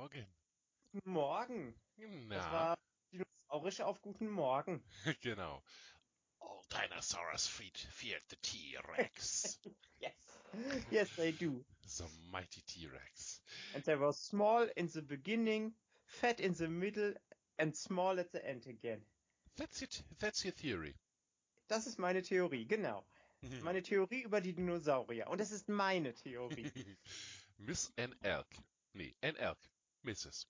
Morgen. Morgen. Das Na, war dinosaurisch auf guten Morgen. genau. All Dinosaurs feed feared the T-Rex. Yes. Yes, they do. the mighty T-Rex. And they were small in the beginning, fat in the middle and small at the end again. That's it. That's your theory. Das ist meine Theorie, genau. Meine Theorie über die Dinosaurier. Und das ist meine Theorie. Miss Ann Elk. Nee, Ann Elk. Mrs.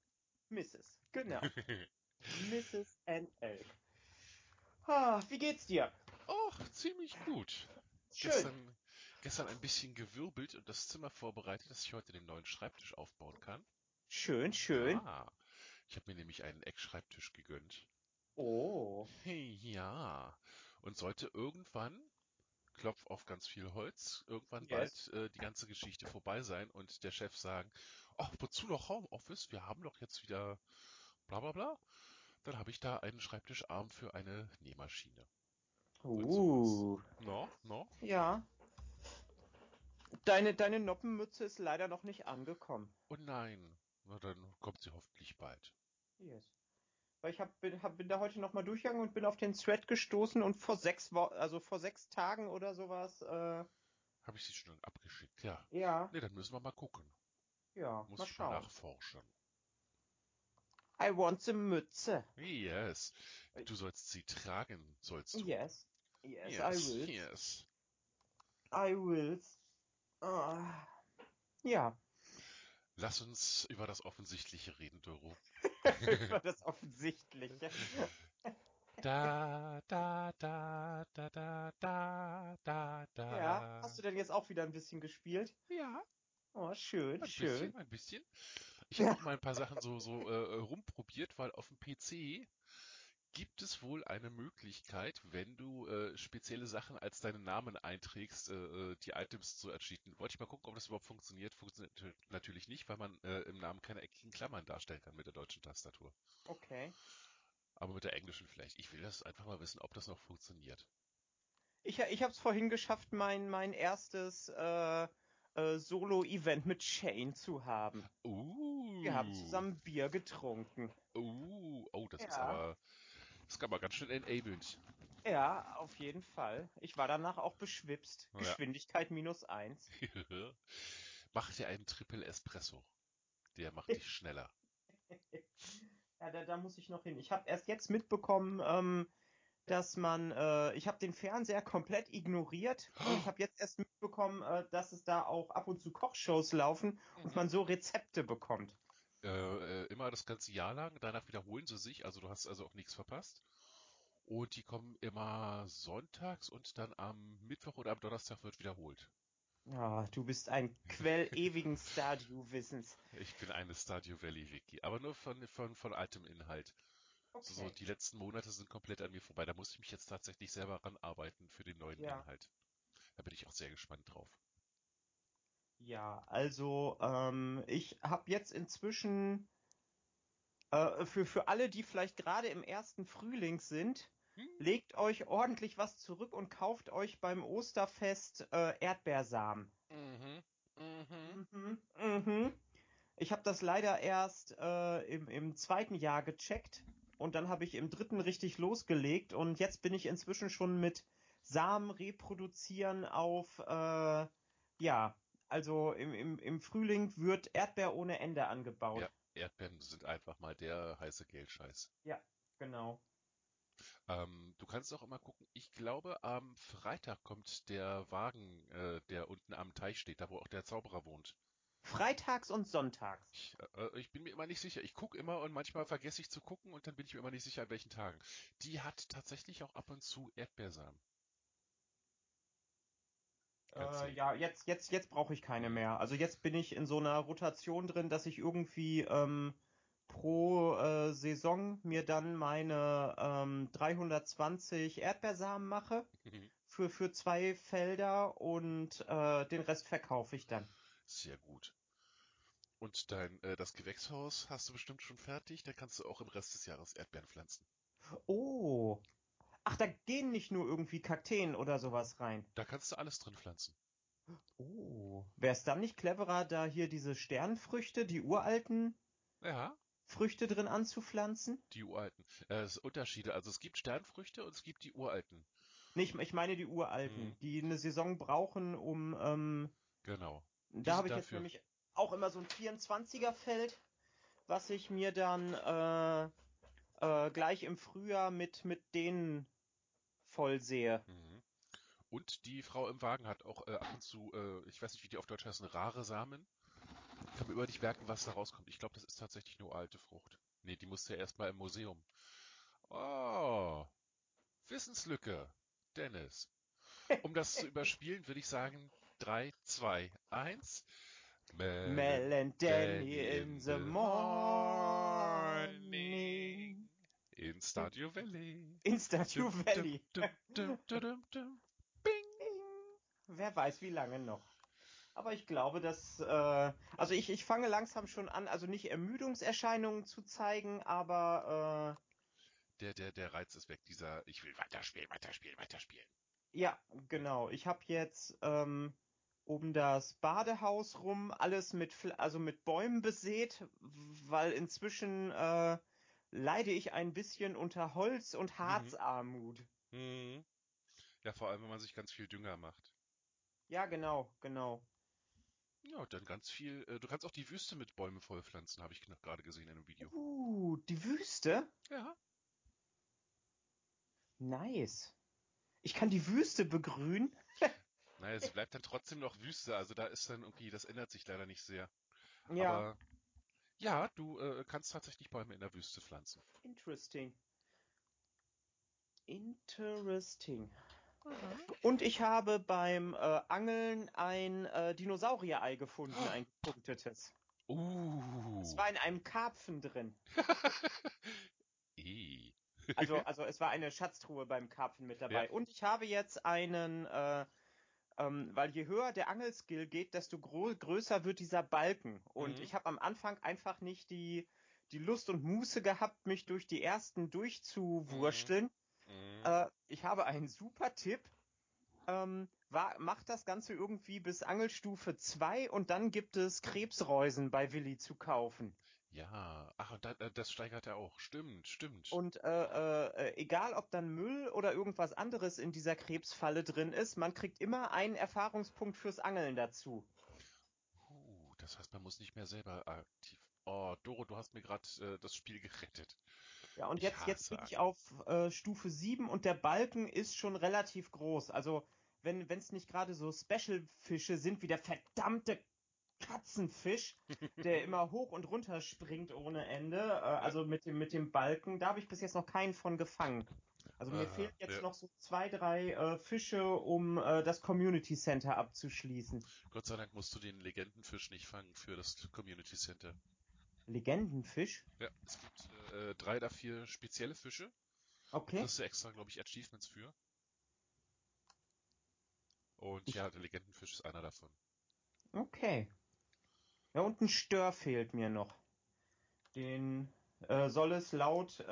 Mrs. Genau. Mrs. N. Elk. Ah, wie geht's dir? Och, ziemlich gut. Schön. Gestern, gestern ein bisschen gewirbelt und das Zimmer vorbereitet, dass ich heute den neuen Schreibtisch aufbauen kann. Schön, schön. Ah, ich habe mir nämlich einen Eckschreibtisch gegönnt. Oh. Ja. Und sollte irgendwann, Klopf auf ganz viel Holz, irgendwann Yes. bald äh, die ganze Geschichte vorbei sein und der Chef sagen, ach, wozu noch Homeoffice? Wir haben doch jetzt wieder bla bla bla. Dann habe ich da einen Schreibtischarm für eine Nähmaschine. Uh. No, no? Ja. Deine, deine Noppenmütze ist leider noch nicht angekommen. Oh nein. Na, dann kommt sie hoffentlich bald. Yes. Weil ich hab, bin, hab, bin da heute nochmal durchgegangen und bin auf den Thread gestoßen und vor sechs Wo also vor sechs Tagen oder sowas, äh, Habe ich sie schon abgeschickt? Ja. ja, Nee, dann müssen wir mal gucken. Ja, Muss mal schauen. nachforschen. I want the Mütze. Yes. Du sollst sie tragen, sollst du. Yes. Yes, yes, I will. yes. I will. Ah. Ja, Lass uns über das Offensichtliche reden, Doro. über das Offensichtliche. Da, da, da, da, da, da, da, da. Ja, hast du denn jetzt auch wieder ein bisschen gespielt? Ja, Oh, schön, ein schön. bisschen, ein bisschen. Ich habe auch mal ein paar Sachen so, so äh, rumprobiert, weil auf dem PC gibt es wohl eine Möglichkeit, wenn du äh, spezielle Sachen als deinen Namen einträgst, äh, äh, die Items zu ercheaten. Wollte ich mal gucken, ob das überhaupt funktioniert. Funktioniert nat- natürlich nicht, weil man äh, im Namen keine eckigen Klammern darstellen kann mit der deutschen Tastatur. Okay. Aber mit der englischen vielleicht. Ich will das einfach mal wissen, ob das noch funktioniert. Ich, ich habe es vorhin geschafft, mein, mein erstes äh, äh, Solo-Event mit Shane zu haben. Uh. Wir haben zusammen Bier getrunken. Uh, oh, das ist Ja. aber, das ist aber ganz schön enabled. Ja, auf jeden Fall. Ich war danach auch beschwipst. Ja. Geschwindigkeit minus eins. Mach dir einen Triple Espresso. Der macht dich schneller. Ja, da, da muss ich noch hin. Ich habe erst jetzt mitbekommen, ähm, dass man, äh, ich habe den Fernseher komplett ignoriert und ich habe jetzt erst mitbekommen, äh, dass es da auch ab und zu Kochshows laufen und man so Rezepte bekommt. Äh, äh, immer das ganze Jahr lang, danach wiederholen sie sich, also du hast also auch nichts verpasst. Und die kommen immer sonntags und dann am Mittwoch oder am Donnerstag wird wiederholt. Ah, du bist ein Quell ewigen Stardew-Wissens. Ich bin eine Stardew Valley Wiki, aber nur von, von, von altem Inhalt. So, so, Okay. die letzten Monate sind komplett an mir vorbei. Da muss ich mich jetzt tatsächlich selber ranarbeiten für den neuen Ja. Inhalt. Da bin ich auch sehr gespannt drauf. Ja, also ähm, ich habe jetzt inzwischen äh, für, für alle, die vielleicht gerade im ersten Frühling sind, Hm? legt euch ordentlich was zurück und kauft euch beim Osterfest äh, Erdbeersamen. Mhm. Mhm. Mhm, mhm. Ich habe das leider erst äh, im, im zweiten Jahr gecheckt und dann habe ich im dritten richtig losgelegt und jetzt bin ich inzwischen schon mit Samen reproduzieren auf, äh, ja, also im, im, im Frühling wird Erdbeer ohne Ende angebaut. Ja, Erdbeeren sind einfach mal der heiße Geldscheiß. Ja, genau. Ähm, du kannst auch immer gucken. Ich glaube, am Freitag kommt der Wagen, äh, der unten am Teich steht, da wo auch der Zauberer wohnt. Freitags und sonntags. Ich, äh, ich bin mir immer nicht sicher. Ich gucke immer und manchmal vergesse ich zu gucken und dann bin ich mir immer nicht sicher, an welchen Tagen. Die hat tatsächlich auch ab und zu Erdbeersamen. Äh, ja, jetzt, jetzt, jetzt brauche ich keine mehr. Also jetzt bin ich in so einer Rotation drin, dass ich irgendwie ähm, pro äh, Saison mir dann meine ähm, 320 Erdbeersamen mache für, für zwei Felder und äh, den Rest verkaufe ich dann. Sehr gut. Und dein, äh, das Gewächshaus hast du bestimmt schon fertig. Da kannst du auch im Rest des Jahres Erdbeeren pflanzen. Oh. Ach, da gehen nicht nur irgendwie Kakteen oder sowas rein. Da kannst du alles drin pflanzen. Oh. Wäre es dann nicht cleverer, da hier diese Sternfrüchte, die uralten, Ja, Früchte drin anzupflanzen? die uralten. Äh, es sind Unterschiede. Also es gibt Sternfrüchte und es gibt die uralten. Nee, ich, ich meine die uralten, Mhm. die eine Saison brauchen, um ähm, Genau. Da habe ich sind jetzt dafür. nämlich auch immer so ein 24er Feld, was ich mir dann äh, äh, gleich im Frühjahr mit, mit denen voll sehe. Mhm. Und die Frau im Wagen hat auch äh, ab und zu, äh, ich weiß nicht, wie die auf Deutsch heißen, rare Samen. Kann man über dich merken, was da rauskommt. Ich glaube, das ist tatsächlich nur alte Frucht. Nee, die musste ja erstmal im Museum. Oh, Wissenslücke. Dennis. Um das zu überspielen, würde ich sagen, 3, 2, 1. Mel and Danny in the morning. In Stadio Valley. In Dum, Valley. Dum, dum, dum, dum, dum. Bing. Wer weiß, wie lange noch. Aber ich glaube, dass, äh, also ich, ich fange langsam schon an, also nicht Ermüdungserscheinungen zu zeigen, aber Der, der, der Reiz ist weg. Dieser, ich will weiterspielen, weiterspielen, weiterspielen. äh, ja, genau. Ich habe jetzt ähm, um das Badehaus rum alles mit, also mit Bäumen besät, weil inzwischen äh, leide ich ein bisschen unter Holz- und Harzarmut. Mhm. Ja, vor allem, wenn man sich ganz viel Dünger macht. Ja, genau, genau. Ja, dann ganz viel. Äh, du kannst auch die Wüste mit Bäumen vollpflanzen, habe ich gerade gesehen in einem Video. Uh, die Wüste? Ja. Nice. Ich kann die Wüste begrünen. Naja, es bleibt dann trotzdem noch Wüste, also da ist dann irgendwie, das ändert sich leider nicht sehr. Ja, Aber ja, du äh, kannst tatsächlich Bäume in der Wüste pflanzen. interesting. Interesting. Und ich habe beim äh, Angeln ein äh, Dinosaurier-Ei gefunden, ein gepunktetes. Uh. Es war in einem Karpfen drin. Also, also es war eine Schatztruhe beim Karpfen mit dabei. Ja. Und ich habe jetzt einen, äh, ähm, weil je höher der Angelskill geht, desto größer wird dieser Balken. Und Mhm. ich habe am Anfang einfach nicht die, die Lust und Muße gehabt, mich durch die ersten durchzuwursteln. Mhm. Äh, ich habe einen super Tipp. Ähm, war, macht das Ganze irgendwie bis Angelstufe 2 und dann gibt es Krebsreusen bei Willi zu kaufen. Ja, ach, und da, äh, das steigert er auch. Stimmt, stimmt. Und äh, äh, äh, egal, ob dann Müll oder irgendwas anderes in dieser Krebsfalle drin ist, man kriegt immer einen Erfahrungspunkt fürs Angeln dazu. Uh, das heißt, man muss nicht mehr selber aktiv. Oh, Doro, du hast mir gerade äh, das Spiel gerettet. Ja, und Ich jetzt, jetzt bin ich auf äh, Stufe 7 und der Balken ist schon relativ groß. Also, wenn es nicht gerade so Special-Fische sind wie der verdammte Katzenfisch, der immer hoch und runter springt ohne Ende, äh, also mit dem, mit dem Balken, da habe ich bis jetzt noch keinen von gefangen. Also mir Aha, fehlen jetzt ja. noch so zwei, drei äh, Fische, um äh, das Community Center abzuschließen. Gott sei Dank musst du den Legendenfisch nicht fangen für das Community Center. Legendenfisch? Ja, es gibt äh, drei oder vier spezielle Fische. Okay. Kriegst du extra, glaube ich, Achievements für. Und Ich- ja, der Legendenfisch ist einer davon. Okay. Ja, und ein Stör fehlt mir noch. Den äh, soll es laut, äh,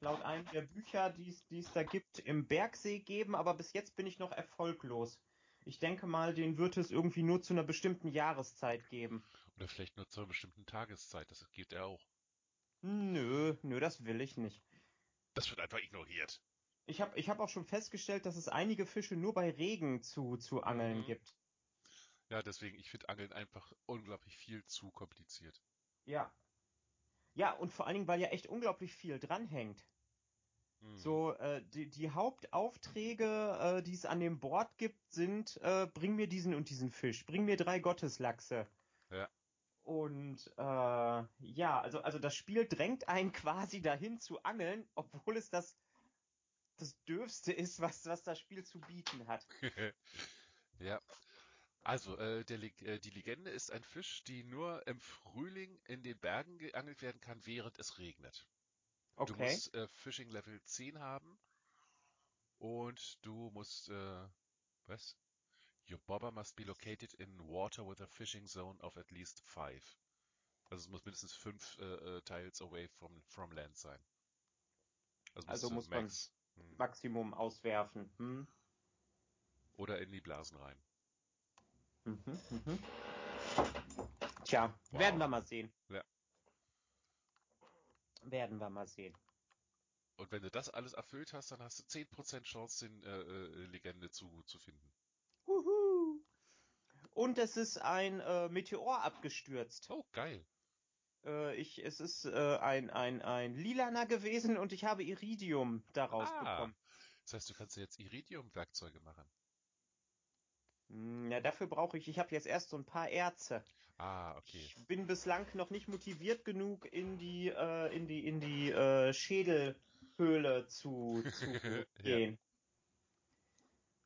laut einem der Bücher, die es- da gibt, im Bergsee geben, aber bis jetzt bin ich noch erfolglos. Ich denke mal, den wird es irgendwie nur zu einer bestimmten Jahreszeit geben. Oder vielleicht nur zu einer bestimmten Tageszeit, das geht ja auch. Nö, nö, das will ich nicht. Das wird einfach ignoriert. Ich habe ich hab auch schon festgestellt, dass es einige Fische nur bei Regen zu, zu angeln Mhm. gibt. Ja, deswegen, ich finde Angeln einfach unglaublich viel zu kompliziert. Ja. Ja, und vor allen Dingen, weil ja echt unglaublich viel dranhängt. Mhm. So, äh, die, die Hauptaufträge, äh, die es an dem Board gibt, sind, äh, bring mir diesen und diesen Fisch, bring mir drei Gotteslachse. Ja. Und äh, ja, also, also das Spiel drängt einen quasi dahin zu angeln, obwohl es das, das Dürfste ist, was, was das Spiel zu bieten hat. Ja. Also, äh, der, äh, die Legende ist ein Fisch, die nur im Frühling in den Bergen geangelt werden kann, während es regnet. Du Okay. musst äh, Fishing Level 10 haben und du musst, äh, was? Your bobber must be located in water with a fishing zone of at least five. Also es muss mindestens fünf äh, äh, Tiles away from, from land sein. Also, Also muss du man- Max. Hm. Maximum auswerfen. Hm? Oder in die Blasen rein. Mhm, mhm. Tja, Wow. werden wir mal sehen. werden wir mal sehen. Und wenn du das alles erfüllt hast, dann hast du 10% Chance, den äh, äh, Legende zu, zu finden. Huhu. Und es ist ein äh, Meteor abgestürzt. Oh, geil. Äh, ich, es ist äh, ein, ein, ein lilaner gewesen und ich habe Iridium daraus Ah, bekommen. das heißt, du kannst jetzt Iridium-Werkzeuge machen. Hm, Ja, dafür brauche ich, ich habe jetzt erst so ein paar Erze. Ah, okay. Ich bin bislang noch nicht motiviert genug, in die, äh, in die, in die äh, Schädelhöhle zu, zu Ja. gehen.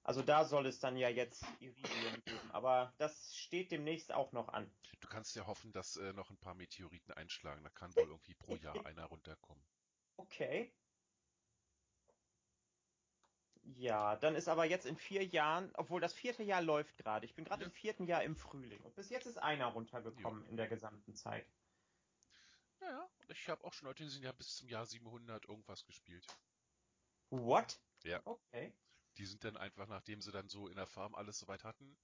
Also da soll es dann ja jetzt Iridium geben, aber das steht demnächst auch noch an. Du kannst ja hoffen, dass äh, noch ein paar Meteoriten einschlagen. Da kann wohl irgendwie pro Jahr einer runterkommen. Okay. Ja, dann ist aber jetzt in vier Jahren, obwohl das vierte Jahr läuft gerade. Ich bin gerade Ja. im vierten Jahr im Frühling und bis jetzt ist einer runtergekommen in der gesamten Zeit. Naja, ich habe auch schon Leute gesehen, die haben bis zum Jahr 700 irgendwas gespielt. What? Ja. Okay. Die sind dann einfach, nachdem sie dann so in der Farm alles soweit hatten,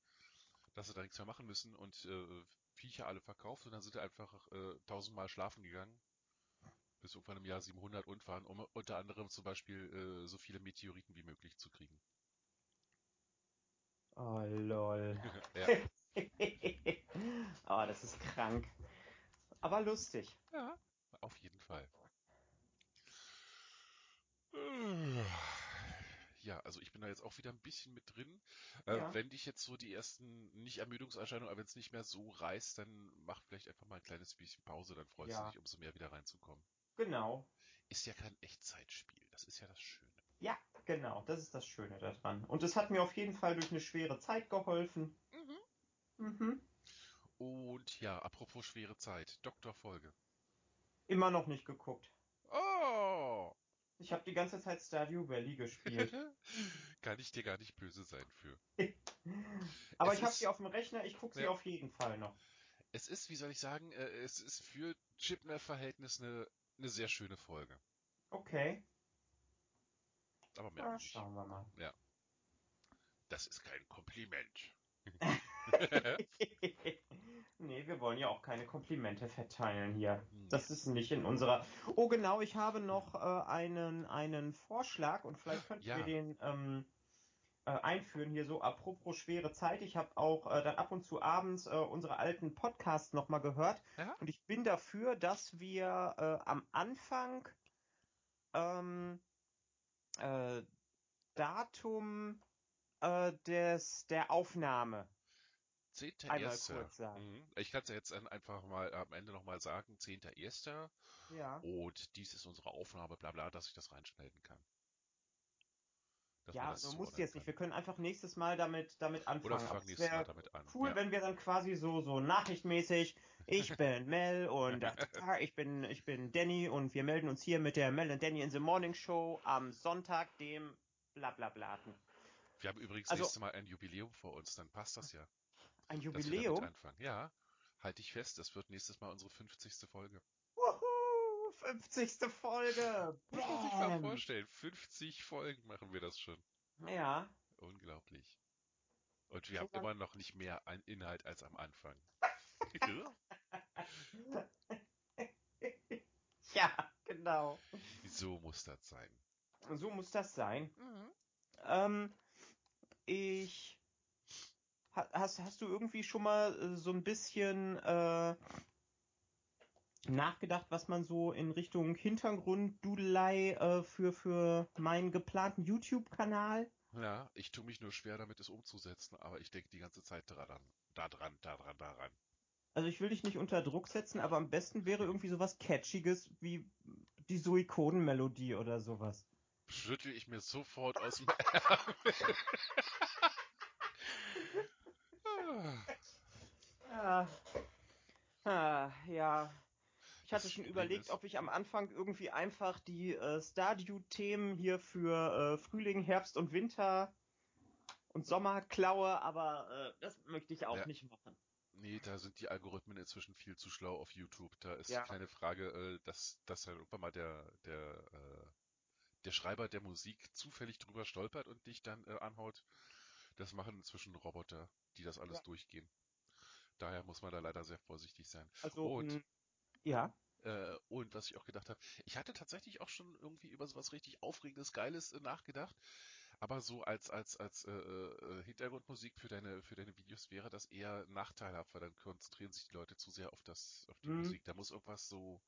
dass sie da nichts mehr machen müssen und äh, Viecher alle verkauft und dann sind sie einfach äh, tausendmal schlafen gegangen. Bis irgendwann im Jahr 700 und waren, um unter anderem zum Beispiel äh, so viele Meteoriten wie möglich zu kriegen. Oh lol. ja. oh, das ist krank. Aber lustig. ja, auf jeden Fall. Ja, also ich bin da jetzt auch wieder ein bisschen mit drin. Äh, Ja. Wenn dich jetzt so die ersten, nicht Ermüdungserscheinungen, aber wenn es nicht mehr so reißt, dann mach vielleicht einfach mal ein kleines bisschen Pause, dann freust Ja. du dich umso mehr wieder reinzukommen. Genau. Ist ja kein Echtzeitspiel, das ist ja das Schöne. Ja, genau. Das ist das Schöne daran. Und es hat mir auf jeden Fall durch eine schwere Zeit geholfen. Mhm. Und ja, apropos schwere Zeit, Doktor Folge. Immer noch nicht geguckt. Oh! Ich habe die ganze Zeit Stardew Valley gespielt. Kann ich dir gar nicht böse sein für. Aber Es ich habe sie auf dem Rechner, ich gucke sie Ja. auf jeden Fall noch. Es ist, wie soll ich sagen, äh, es ist für Chipner-Verhältnis eine, eine sehr schöne Folge. Okay. Aber mehr nicht. schauen wir mal. Das ist kein Kompliment. nee, wir wollen ja auch keine Komplimente verteilen hier. Das ist nicht in unserer. Oh, genau, ich habe noch äh, einen, einen Vorschlag und vielleicht könnten Ja. wir den ähm, äh, einführen hier so. Apropos schwere Zeit, ich habe auch äh, dann ab und zu abends äh, unsere alten Podcasts nochmal gehört Ja? und ich bin dafür, dass wir äh, am Anfang ähm, äh, Datum äh, des, der Aufnahme. Einmal 10.1. kurz sagen. Mhm. Ich kann es ja jetzt einfach mal am Ende nochmal sagen, 10.1. Ja. Und dies ist unsere Aufnahme, bla bla, dass ich das reinschneiden kann. Man Ja, du musst zuordnen jetzt nicht. Wir kann. können einfach nächstes Mal damit, damit anfangen. Oder fangen es nächstes Mal damit an. cool, ja. wenn wir dann quasi so, so nachrichtmäßig, ich bin Mel und da, ich bin, ich bin Danny und wir melden uns hier mit der Mel und Danny in the Morning Show am Sonntag, dem Blablablaten. Wir haben übrigens Also- nächstes Mal ein Jubiläum vor uns, dann passt das ja. Ein Jubiläum? Ja, halte ich fest, das wird nächstes Mal unsere 50. Folge. Wuhu! 50. Folge! Muss man sich mal Bam! vorstellen, 50 Folgen machen wir das schon. Ja. Unglaublich. Und wir haben immer noch nicht mehr Inhalt als am Anfang. Ja, genau. so muss das sein. So muss das sein. Ähm, ich. Ha- Hast, hast du irgendwie schon mal äh, so ein bisschen äh, nachgedacht, was man so in Richtung Hintergrunddudelei äh, für, für meinen geplanten YouTube-Kanal? Ja, ich tue mich nur schwer damit, es umzusetzen, aber ich denke die ganze Zeit daran, da dran, da dran, daran. Also ich will dich nicht unter Druck setzen, aber am besten wäre irgendwie sowas Catchiges wie die Suikoden-Melodie oder sowas. Schüttel ich mir sofort aus dem Ärmel. Ah, Ah, ah, ja. Hatte schon überlegt, ob ich am Anfang irgendwie einfach die äh, Stardew-Themen hier für äh, Frühling, Herbst und Winter und Sommer klaue, aber äh, das möchte ich auch Ja. nicht machen. Nee, da sind die Algorithmen inzwischen viel zu schlau auf YouTube. Da ist Ja. keine Frage, äh, dass, dass dann irgendwann mal der, der, äh, der Schreiber der Musik zufällig drüber stolpert und dich dann äh, anhaut. Das machen inzwischen Roboter, die das alles Ja. durchgehen. Daher muss man da leider sehr vorsichtig sein. Also, Und- m, ja. Äh, und was ich auch gedacht habe, ich hatte tatsächlich auch schon irgendwie über sowas richtig Aufregendes, Geiles äh, nachgedacht. Aber so als als als äh, äh, Hintergrundmusik für deine für deine Videos wäre das eher nachteilhaft, weil dann konzentrieren sich die Leute zu sehr auf das auf die Hm. Musik. Da muss irgendwas so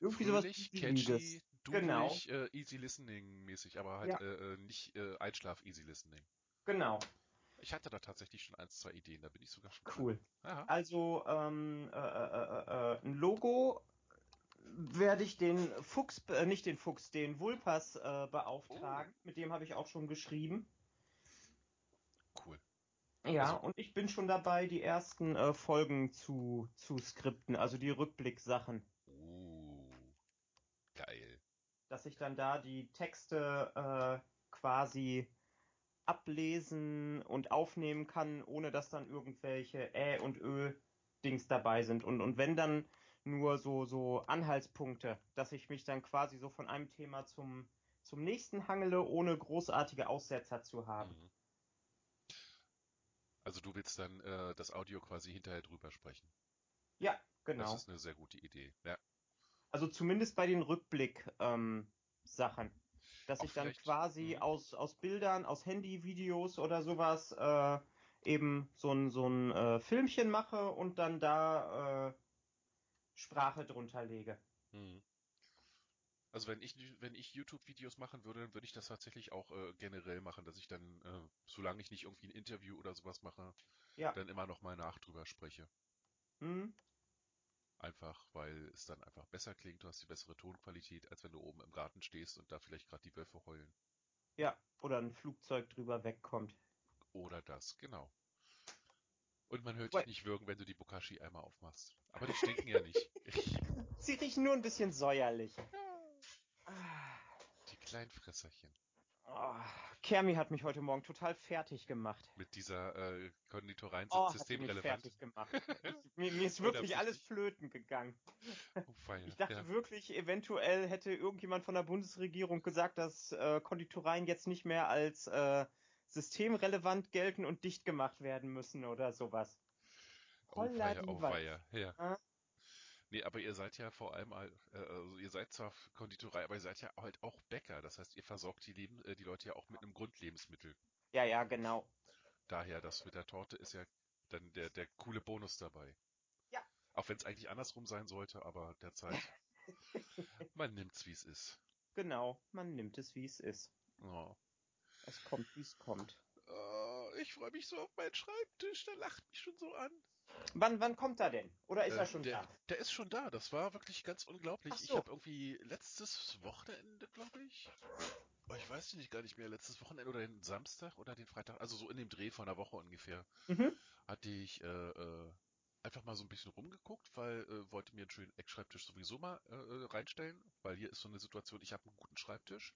Irgendwie sowas fröhlich, Easyliges. catchy, Genau. dudelig, äh, easy listening mäßig, aber halt Ja. äh, äh, nicht äh, Einschlaf easy listening. Genau. Ich hatte da tatsächlich schon eins, zwei Ideen, da bin ich sogar schon. Cool. Also ähm, äh, äh, äh, ein Logo werde ich den Fuchs, äh, nicht den Fuchs, den Vulpas äh, beauftragen. Mit dem habe ich auch schon geschrieben. Cool. Ja, Also- und ich bin schon dabei, die ersten äh, Folgen zu, zu skripten, also die Rückblicksachen. Uh, geil. Dass ich dann da die Texte äh, quasi ablesen und aufnehmen kann, ohne dass dann irgendwelche Ä und Ö Dings dabei sind. Und, und wenn dann nur so, so Anhaltspunkte, dass ich mich dann quasi so von einem Thema zum, zum nächsten hangele, ohne großartige Aussetzer zu haben. Mhm. Also du willst dann äh, das Audio quasi hinterher drüber sprechen. Ja, genau. Das ist eine sehr gute Idee. Ja. Also zumindest bei den Rückblick ähm. Dass Auch ich dann quasi mhm. aus, aus Bildern, aus Handyvideos oder sowas äh, eben so ein, so ein äh, Filmchen mache und dann da äh, Sprache drunter lege. Mhm. Also wenn ich wenn ich YouTube-Videos machen würde, dann würde ich das tatsächlich auch äh, generell machen, dass ich dann, äh, solange ich nicht irgendwie ein Interview oder sowas mache, Ja. dann immer noch mal nach drüber spreche. Hm? Einfach, weil es dann einfach besser klingt, du hast die bessere Tonqualität, als wenn du oben im Garten stehst und da vielleicht gerade die Wölfe heulen. Ja. Oder ein Flugzeug drüber wegkommt. Oder das, genau. Und man hört Wait. dich nicht würgen, wenn du die Bokashi einmal aufmachst. Aber die stinken ja nicht. Sie riechen nur ein bisschen säuerlich. Die kleinen Fresserchen. Oh, Kermi hat mich heute Morgen total fertig gemacht. Mit dieser äh, Konditoreien Oh, sind hat mich systemrelevant. fertig gemacht. Mir, mir ist wirklich alles flöten gegangen. Oh, feier. Ich dachte ja. wirklich, eventuell hätte irgendjemand von der Bundesregierung gesagt, dass äh, Konditoreien jetzt nicht mehr als äh, systemrelevant gelten und dicht gemacht werden müssen oder sowas. Oh, feier, Holla oh, die feier. Ja. Ah. Nee, aber ihr seid ja vor allem, all- äh, also ihr seid zwar Konditorei, aber ihr seid ja halt auch Bäcker. Das heißt, ihr versorgt die, Leben, äh, die Leute ja auch mit einem Grundlebensmittel. Ja, ja, genau. Daher, das mit der Torte ist ja dann der, der coole Bonus dabei. Ja. Auch wenn es eigentlich andersrum sein sollte, aber derzeit, man nimmt's, wie es ist. Genau. Man nimmt es, wie es ist. Oh. Es kommt, wie es kommt. Äh, ich freue mich so auf meinen Schreibtisch, der lacht mich schon so an. Wann, wann kommt er denn? Oder ist Äh, er schon der, da? Der ist schon da. Das war wirklich ganz unglaublich. Ach Ich so. habe irgendwie letztes Wochenende, glaube ich. Oh, ich weiß nicht gar nicht mehr. Letztes Wochenende oder den Samstag oder den Freitag. Also so in dem Dreh von einer Woche ungefähr. Mhm. Hatte ich äh, äh, einfach mal so ein bisschen rumgeguckt, weil äh, wollte mir einen schönen Eckschreibtisch sowieso mal äh, reinstellen, weil hier ist so eine Situation, ich habe einen guten Schreibtisch,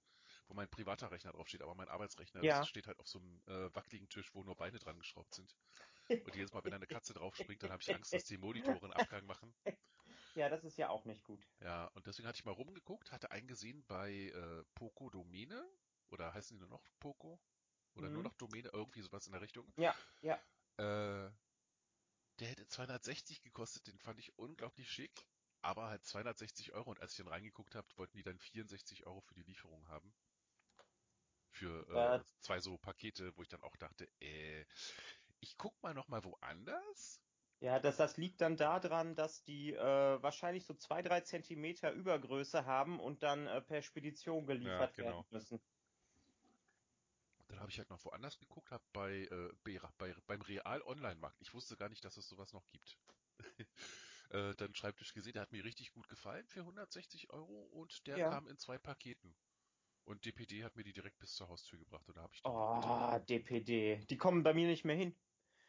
wo mein privater Rechner draufsteht, aber mein Arbeitsrechner Ja. steht halt auf so einem äh, wackeligen Tisch, wo nur Beine dran geschraubt sind. Und jedes Mal, wenn da eine Katze draufspringt, dann habe ich Angst, dass die Monitore einen Abgang machen. Ja, das ist ja auch nicht gut. Ja, und deswegen hatte ich mal rumgeguckt, hatte eingesehen bei äh, Poco Domäne, oder heißen die nur noch Poco? Oder nur Mhm. noch Domäne, irgendwie sowas in der Richtung. Ja, ja. Äh, der hätte 260 gekostet, den fand ich unglaublich schick, aber halt 260 Euro. Und als ich dann reingeguckt habe, wollten die dann 64 Euro für die Lieferung haben. Für äh, Äh. zwei so Pakete, wo ich dann auch dachte, äh, ich guck mal noch mal woanders. Ja, das, das liegt dann daran, dass die äh, wahrscheinlich so zwei, drei Zentimeter Übergröße haben und dann äh, per Spedition geliefert genau. werden müssen. Dann habe ich halt noch woanders geguckt, habe bei, äh, bei, bei beim Real Online-Markt, ich wusste gar nicht, dass es sowas noch gibt. äh, dann Schreibtisch gesehen, der hat mir richtig gut gefallen für 160 Euro und der Ja. kam in zwei Paketen. Und DPD hat mir die direkt bis zur Haustür gebracht und da habe ich Oh, DPD. Die kommen bei mir nicht mehr hin.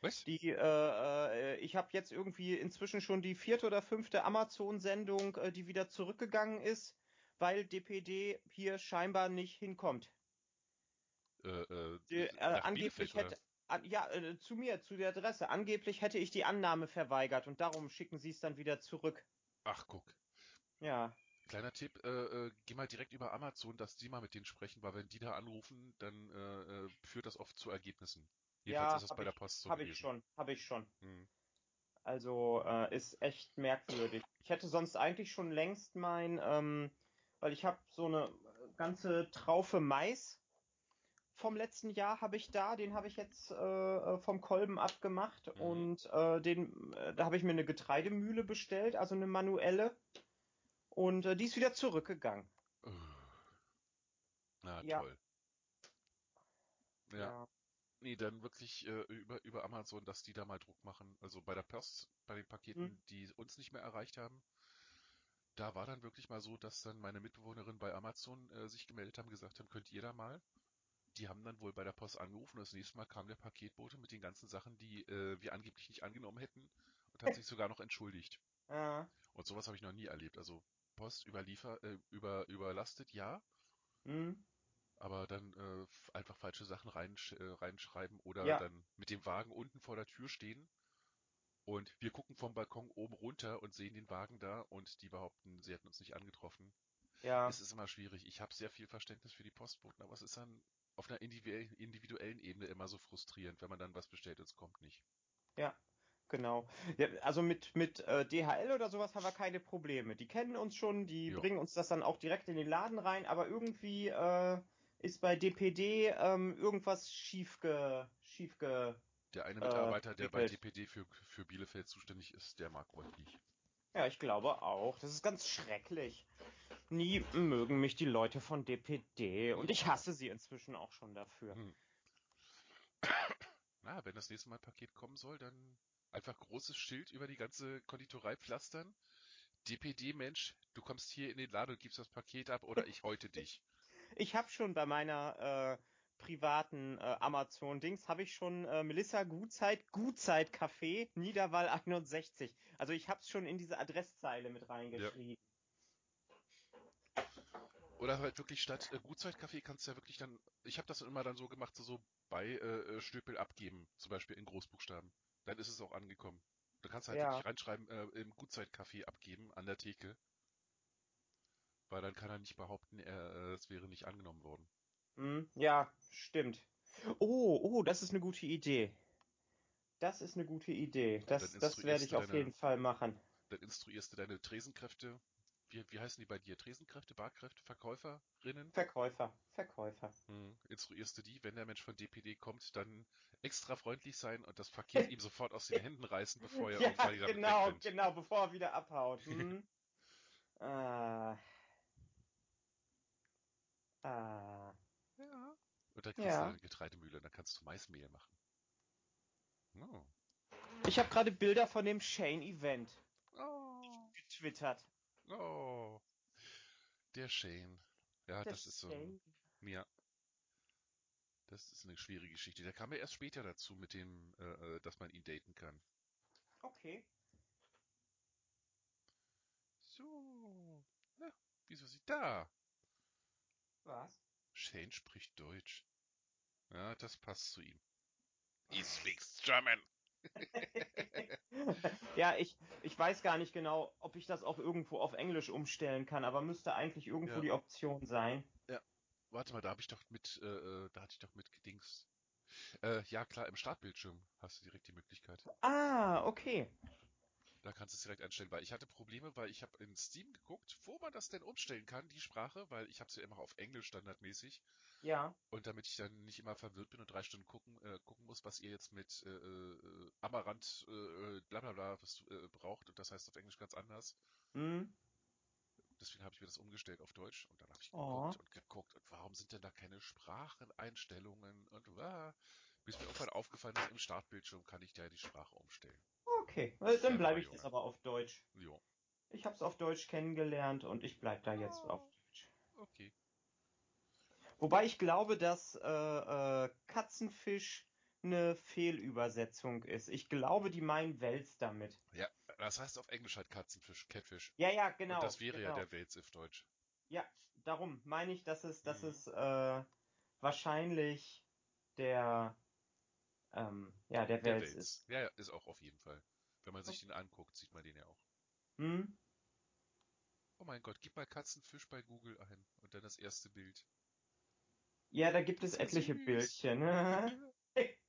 Was? Die, äh, äh, ich habe jetzt irgendwie inzwischen schon die vierte oder fünfte Amazon-Sendung, äh, die wieder zurückgegangen ist, weil DPD hier scheinbar nicht hinkommt. Äh, äh, Die, äh, angeblich hätte, an, ja, äh, zu mir, zu der Adresse. Angeblich hätte ich die Annahme verweigert und darum schicken sie es dann wieder zurück. Ach, guck. Ja, Kleiner Tipp, äh, äh, geh mal direkt über Amazon, dass die mal mit denen sprechen, weil wenn die da anrufen, dann äh, äh, führt das oft zu Ergebnissen. Jedenfalls Ja, ist das bei der ich- Post so habe ich schon, habe ich schon. Hm. Also äh, ist echt merkwürdig. Ich Ich hätte sonst eigentlich schon längst mein, ähm, weil ich habe so eine ganze Traufe Mais vom letzten Jahr habe ich da, den habe ich jetzt äh, vom Kolben abgemacht Mhm. und äh, den, äh, da habe ich mir eine Getreidemühle bestellt, also eine manuelle und äh, die ist wieder zurückgegangen. Na Ja. toll. Ja. Ja. Nee, dann wirklich äh, über, über Amazon, dass die da mal Druck machen. Also bei der Post, bei den Paketen, Hm. die uns nicht mehr erreicht haben, da war dann wirklich mal so, dass dann meine Mitbewohnerin bei Amazon äh, sich gemeldet haben, gesagt haben, könnt ihr da mal? Die haben dann wohl bei der Post angerufen und das nächste Mal kam der Paketbote mit den ganzen Sachen, die äh, wir angeblich nicht angenommen hätten und hat sich sogar noch entschuldigt. Ja. Und sowas habe ich noch nie erlebt. Also Post überliefer, äh, über, überlastet, ja, Hm. aber dann äh, einfach falsche Sachen reinsch äh, reinschreiben oder Ja. dann mit dem Wagen unten vor der Tür stehen und wir gucken vom Balkon oben runter und sehen den Wagen da und die behaupten, sie hätten uns nicht angetroffen. Ja. Es ist immer schwierig. Ich habe sehr viel Verständnis für die Postboten, aber es ist dann auf einer individuell- individuellen Ebene immer so frustrierend, wenn man dann was bestellt und es kommt nicht. Ja, genau. Ja, also mit, mit äh, DHL oder sowas haben wir keine Probleme. Die kennen uns schon, die Ja. bringen uns das dann auch direkt in den Laden rein, aber irgendwie äh, ist bei DPD ähm, irgendwas schiefge, schiefge. Der eine Äh, Mitarbeiter, der bei. DPD für, für Bielefeld zuständig ist, der mag Gott nicht. Ja, ich glaube auch. Das ist ganz schrecklich. Nie mögen mich die Leute von DPD und ich hasse sie inzwischen auch schon dafür. Hm. Na, wenn das nächste Mal ein Paket kommen soll, dann einfach großes Schild über die ganze Konditorei pflastern. DPD Mensch, du kommst hier in den Laden und gibst das Paket ab oder ich häute dich. Ich habe schon bei meiner äh, privaten äh, Amazon-Dings, habe ich schon äh, Melissa Gutzeit, Gutzeit Café, Niederwall 61. Also ich habe es schon in diese Adresszeile mit reingeschrieben. Oder halt wirklich statt äh, Gutzeitkaffee kannst du ja wirklich dann, ich habe das immer dann so gemacht, so, so bei äh, äh, Stüpel abgeben, zum Beispiel in Großbuchstaben. Dann ist es auch angekommen. Du kannst halt Ja. wirklich reinschreiben, äh, im Gutzeitkaffee abgeben an der Theke. Weil dann kann er nicht behaupten, er, äh, es wäre nicht angenommen worden. Hm, ja, stimmt. Oh, oh, das ist eine gute Idee. Das ist eine gute Idee. Das, das werde ich du auf deine- jeden Fall machen. Dann instruierst du deine Tresenkräfte. Wie, wie heißen die bei dir? Tresenkräfte, Barkräfte, Verkäuferinnen? Verkäufer, Verkäufer. Hm. Instruierst du die, wenn der Mensch von DPD kommt, dann extra freundlich sein und das Paket ihm sofort aus den Händen reißen, bevor er Ja, wieder genau, genau, bevor er wieder abhaut. Hm? ah. Ah. Ja. Und dann kriegst Ja. du eine Getreidemühle, dann kannst du Maismehl machen. Oh. Ich habe gerade Bilder von dem Shane-Event Oh. getwittert. Oh. Der Shane. Ja, Der das ist so. Shane. Ja. Das ist eine schwierige Geschichte. Der kam ja erst später dazu mit dem, äh, äh, dass man ihn daten kann. Okay. So. Na, wieso sie da? Was? Shane spricht Deutsch. Ja, das passt zu ihm. He speaks German. ja, ich, ich weiß gar nicht genau, ob ich das auch irgendwo auf Englisch umstellen kann, aber müsste eigentlich irgendwo Ja. die Option sein. Warte mal, da habe ich doch mit, äh, äh, da hatte ich doch mit gedings. Äh, ja klar, im Startbildschirm hast du direkt die Möglichkeit. Ah, okay. Da kannst du es direkt einstellen, weil ich hatte Probleme, weil ich habe in Steam geguckt, wo man das denn umstellen kann, die Sprache, weil ich habe es ja immer auf Englisch standardmäßig. Ja. Und damit ich dann nicht immer verwirrt bin und drei Stunden gucken, äh, gucken muss, was ihr jetzt mit äh, äh, Amaranth, äh, bla bla bla, was äh, braucht, und das heißt auf Englisch ganz anders. Hm. Deswegen habe ich mir das umgestellt auf Deutsch und dann habe ich Oh. geguckt und geguckt und warum sind denn da keine Spracheneinstellungen und ah, bis mir irgendwann aufgefallen ist, im Startbildschirm kann ich da die Sprache umstellen. Okay, äh, dann bleibe ich Junge. jetzt aber auf Deutsch. Jo, Ich hab's auf Deutsch kennengelernt und ich bleib da jetzt Oh. auf Deutsch. okay. Wobei ich glaube, dass äh, äh, Katzenfisch eine Fehlübersetzung ist. Ich glaube, die meinen Wels damit. Ja, das heißt auf Englisch halt Katzenfisch, Catfish. Ja, ja, genau. und das wäre genau. ja der Wels auf Deutsch. Ja, darum meine ich, dass es, dass Mhm. es äh, wahrscheinlich der, ähm, ja, der Der Wels Wels. ist. Ja, ja, ist auch auf jeden Fall. Wenn man sich den anguckt, sieht man den ja auch. Hm? Oh mein Gott, gib mal Katzenfisch bei Google ein und dann das erste Bild. Ja, da gibt es etliche süß. Bildchen. Süß.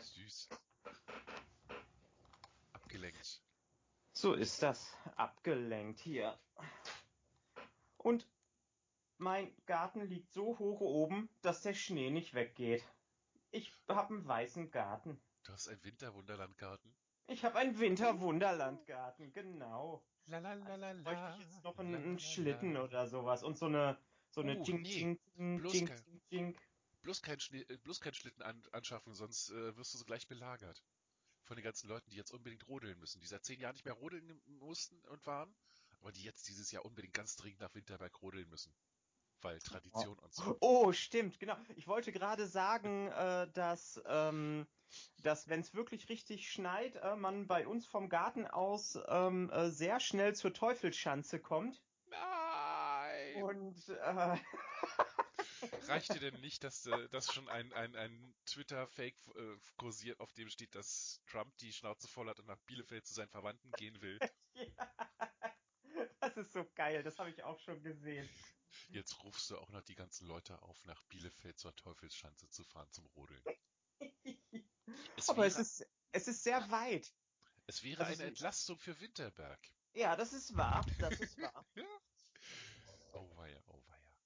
süß. Abgelenkt. So ist das. Abgelenkt hier. Und mein Garten liegt so hoch oben, dass der Schnee nicht weggeht. Ich habe einen weißen Garten. Du hast einen Winterwunderlandgarten? Ich habe einen Winterwunderlandgarten, genau. La la la ich jetzt noch einen, einen Schlitten oder sowas und so eine so eine bloß Jink, kein- Jink, Jink. Bloß kein, Schnee, äh, bloß kein Schlitten an, anschaffen, sonst äh, wirst du so gleich belagert. Von den ganzen Leuten, die jetzt unbedingt rodeln müssen, die seit zehn Jahren nicht mehr rodeln mussten und waren, aber die jetzt dieses Jahr unbedingt ganz dringend nach Winterberg rodeln müssen. Weil Tradition und so. Oh, stimmt, genau. Ich wollte gerade sagen, äh, dass, ähm, dass wenn es wirklich richtig schneit, äh, man bei uns vom Garten aus ähm, äh, sehr schnell zur Teufelsschanze kommt. Nein! Und äh, Reicht dir denn nicht, dass, äh, dass schon ein, ein, ein Twitter-Fake äh, kursiert, auf dem steht, dass Trump die Schnauze voll hat und nach Bielefeld zu seinen Verwandten gehen will? das ist so geil, das habe ich auch schon gesehen. Jetzt rufst du auch noch die ganzen Leute auf, nach Bielefeld zur Teufelsschanze zu fahren zum Rodeln. Es Aber wäre, es ist, es ist sehr weit. es wäre also eine Entlastung für Winterberg. Ja, das ist wahr, das ist wahr. Ja. Oh weia, oh weia.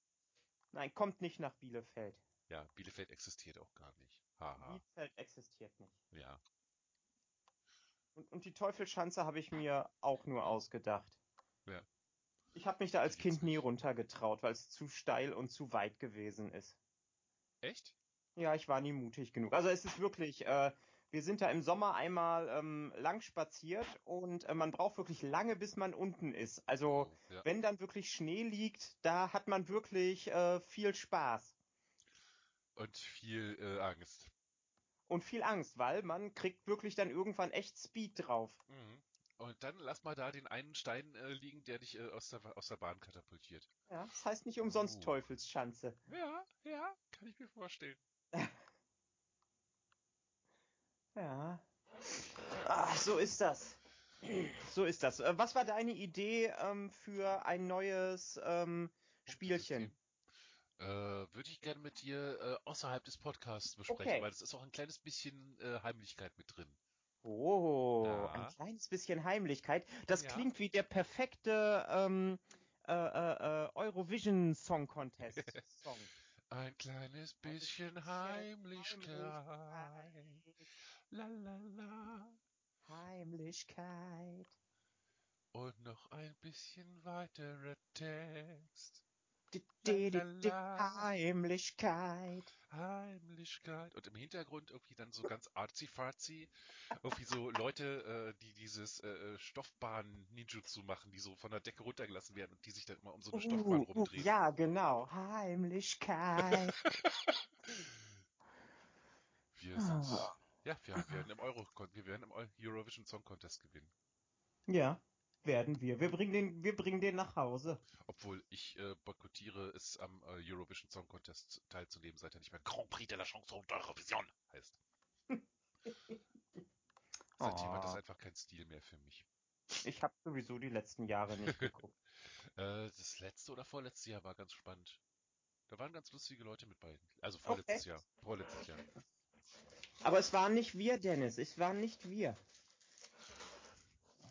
Nein, kommt nicht nach Bielefeld. Ja, Bielefeld existiert auch gar nicht. Haha. Bielefeld existiert nicht. Ja. Und, und die Teufelsschanze habe ich mir auch nur ausgedacht. Ja. Ich habe mich da als Kind nie runtergetraut, weil es zu steil und zu weit gewesen ist. Echt? Ja, ich war nie mutig genug. Also es ist wirklich, äh, wir sind da im Sommer einmal ähm, lang spaziert und äh, man braucht wirklich lange, bis man unten ist. Also Oh, ja. wenn dann wirklich Schnee liegt, da hat man wirklich äh, viel Spaß Und viel äh, Angst. und viel Angst, weil man kriegt wirklich dann irgendwann echt Speed drauf. Mhm. Und dann lass mal da den einen Stein äh, liegen, der dich äh, aus, der, aus der Bahn katapultiert. Ja, das heißt nicht umsonst Uh. Teufelsschanze. Ja, ja, kann ich mir vorstellen. Ja. Ah, so ist das. So ist das. Äh, Was war deine Idee ähm, für ein neues ähm, Spielchen? Äh, Würde ich gerne mit dir äh, außerhalb des Podcasts besprechen, Okay. weil es ist auch ein kleines bisschen äh, Heimlichkeit mit drin. Oh, Ja. ein kleines bisschen Heimlichkeit. Das Ja. klingt wie der perfekte ähm, äh, äh, äh, Eurovision Song Contest Song. Ein kleines bisschen Heimlichkeit. La la la. Heimlichkeit. Und noch ein bisschen weiterer Text. Heimlichkeit. Heimlichkeit. Und im Hintergrund irgendwie dann so ganz arzi-fazi. Irgendwie so Leute, äh, die dieses äh, Stoffbahn-Ninjutsu machen, die so von der Decke runtergelassen werden und die sich dann immer um so eine Stoffbahn Uh, uh, rumdrehen. ja, genau. Heimlichkeit. Wir sind, Ah. ja, wir werden im Euro, wir werden im Eu- Eurovision Song Contest gewinnen. Ja, werden wir. Wir bringen den, wir bringen den nach Hause. Obwohl ich äh, boykottiere, es am äh, Eurovision Song Contest teilzunehmen, seit er nicht mehr Grand Prix de la Chanson d'Eurovision heißt. Seitdem hat das Oh. einfach kein Stil mehr für mich. Ich habe sowieso die letzten Jahre nicht geguckt. Äh, das letzte oder vorletzte Jahr war ganz spannend. Da waren ganz lustige Leute mit bei. Also vorletztes Okay. Jahr. Vorletztes Jahr. Aber es waren nicht wir, Dennis. Es waren nicht wir.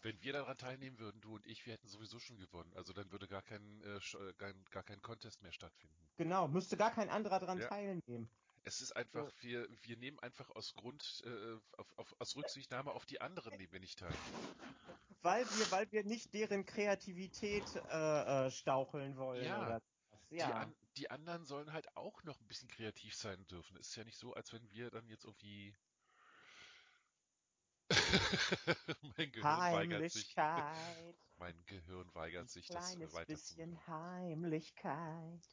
Wenn wir daran teilnehmen würden, du und ich, wir hätten sowieso schon gewonnen. Also dann würde gar kein, äh, sch- äh, gar, kein Contest mehr stattfinden. Genau, müsste gar kein anderer dran Ja. teilnehmen. Es ist einfach, wir, wir nehmen einfach aus Grund, äh, auf, auf, aus Rücksichtnahme auf die anderen nehmen wir nicht teil. Weil wir, weil wir nicht deren Kreativität äh, äh, staucheln wollen Ja. oder was. Die, Ja. an, die anderen sollen halt auch noch ein bisschen kreativ sein dürfen. Es ist ja nicht so, als wenn wir dann jetzt irgendwie. mein Gehirn weigert sich. Heimlichkeit. Mein Gehirn weigert sich, Ein das kleines weiterzumachen. bisschen Heimlichkeit.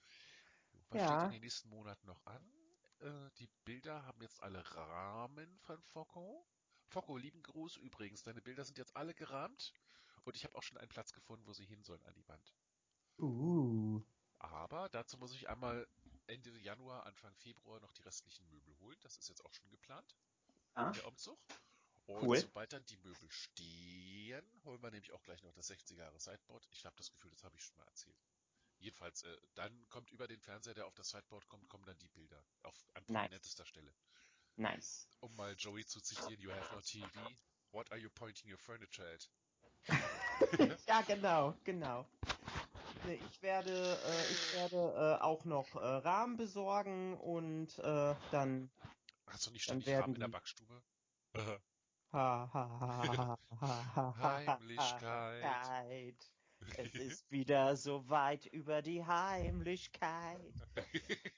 Was Ja. steht in den nächsten Monaten noch an? Äh, die Bilder haben jetzt alle Rahmen von Focco. Focco, lieben Gruß übrigens. Deine Bilder sind jetzt alle gerahmt und ich habe auch schon einen Platz gefunden, wo sie hin sollen an die Wand. Uh. Aber dazu muss ich einmal Ende Januar, Anfang Februar noch die restlichen Möbel holen. Das ist jetzt auch schon geplant, Ah, der Umzug. Und Cool. sobald dann die Möbel stehen, holen wir nämlich auch gleich noch das 60er Jahre Sideboard. Ich habe das Gefühl, das habe ich schon mal erzählt. Jedenfalls, äh, dann kommt über den Fernseher, der auf das Sideboard kommt, kommen dann die Bilder. Auf an Nice. prominentester Stelle. Nice. Um mal Joey zu zitieren, you have no TV. What are you pointing your furniture at? ja, genau, genau. Nee, ich werde, äh, ich werde äh, auch noch äh, Rahmen besorgen und äh, dann. Hast du nicht ständig Rahmen in der Backstube? Heimlichkeit. Es ist wieder so weit über die Heimlichkeit.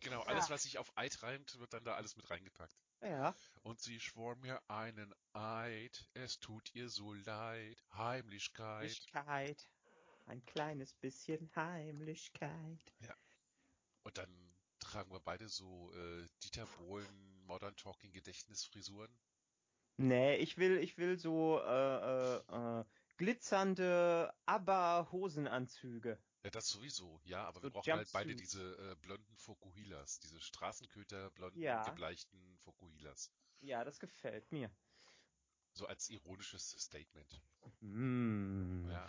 genau, alles, was sich auf Eid reimt, wird dann da alles mit reingepackt. Ja, Und sie schwor mir einen Eid, es tut ihr so leid, Heimlichkeit. Heimlichkeit. Ein kleines bisschen Heimlichkeit. Und dann tragen wir beide so äh, Dieter Bohlen Modern Talking Gedächtnisfrisuren. Nee, ich will, ich will so äh, äh, äh, glitzernde ABBA-Hosenanzüge. Ja, das sowieso, ja, aber wir So brauchen halt beide diese äh, blonden Fokuhilas, diese Straßenköter blonden Ja. gebleichten Fokuhilas. Ja, das gefällt mir. So als ironisches Statement. Mm. Ja.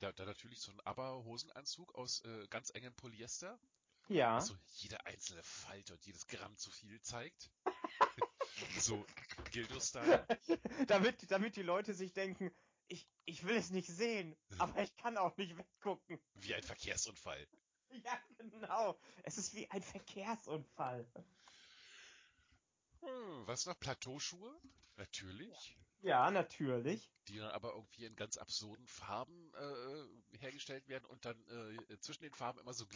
Da, da natürlich so ein ABBA-Hosenanzug aus äh, ganz engem Polyester, Ja. so jede einzelne Falte und jedes Gramm zu viel zeigt. so Gildo-Style. damit, damit die Leute sich denken, ich, ich will es nicht sehen, aber ich kann auch nicht weggucken. Wie ein Verkehrsunfall. Ja, genau. Es ist wie ein Verkehrsunfall. Hm, was noch? Plateauschuhe? Natürlich. Ja, natürlich. Die dann aber irgendwie in ganz absurden Farben äh, hergestellt werden und dann äh, zwischen den Farben immer so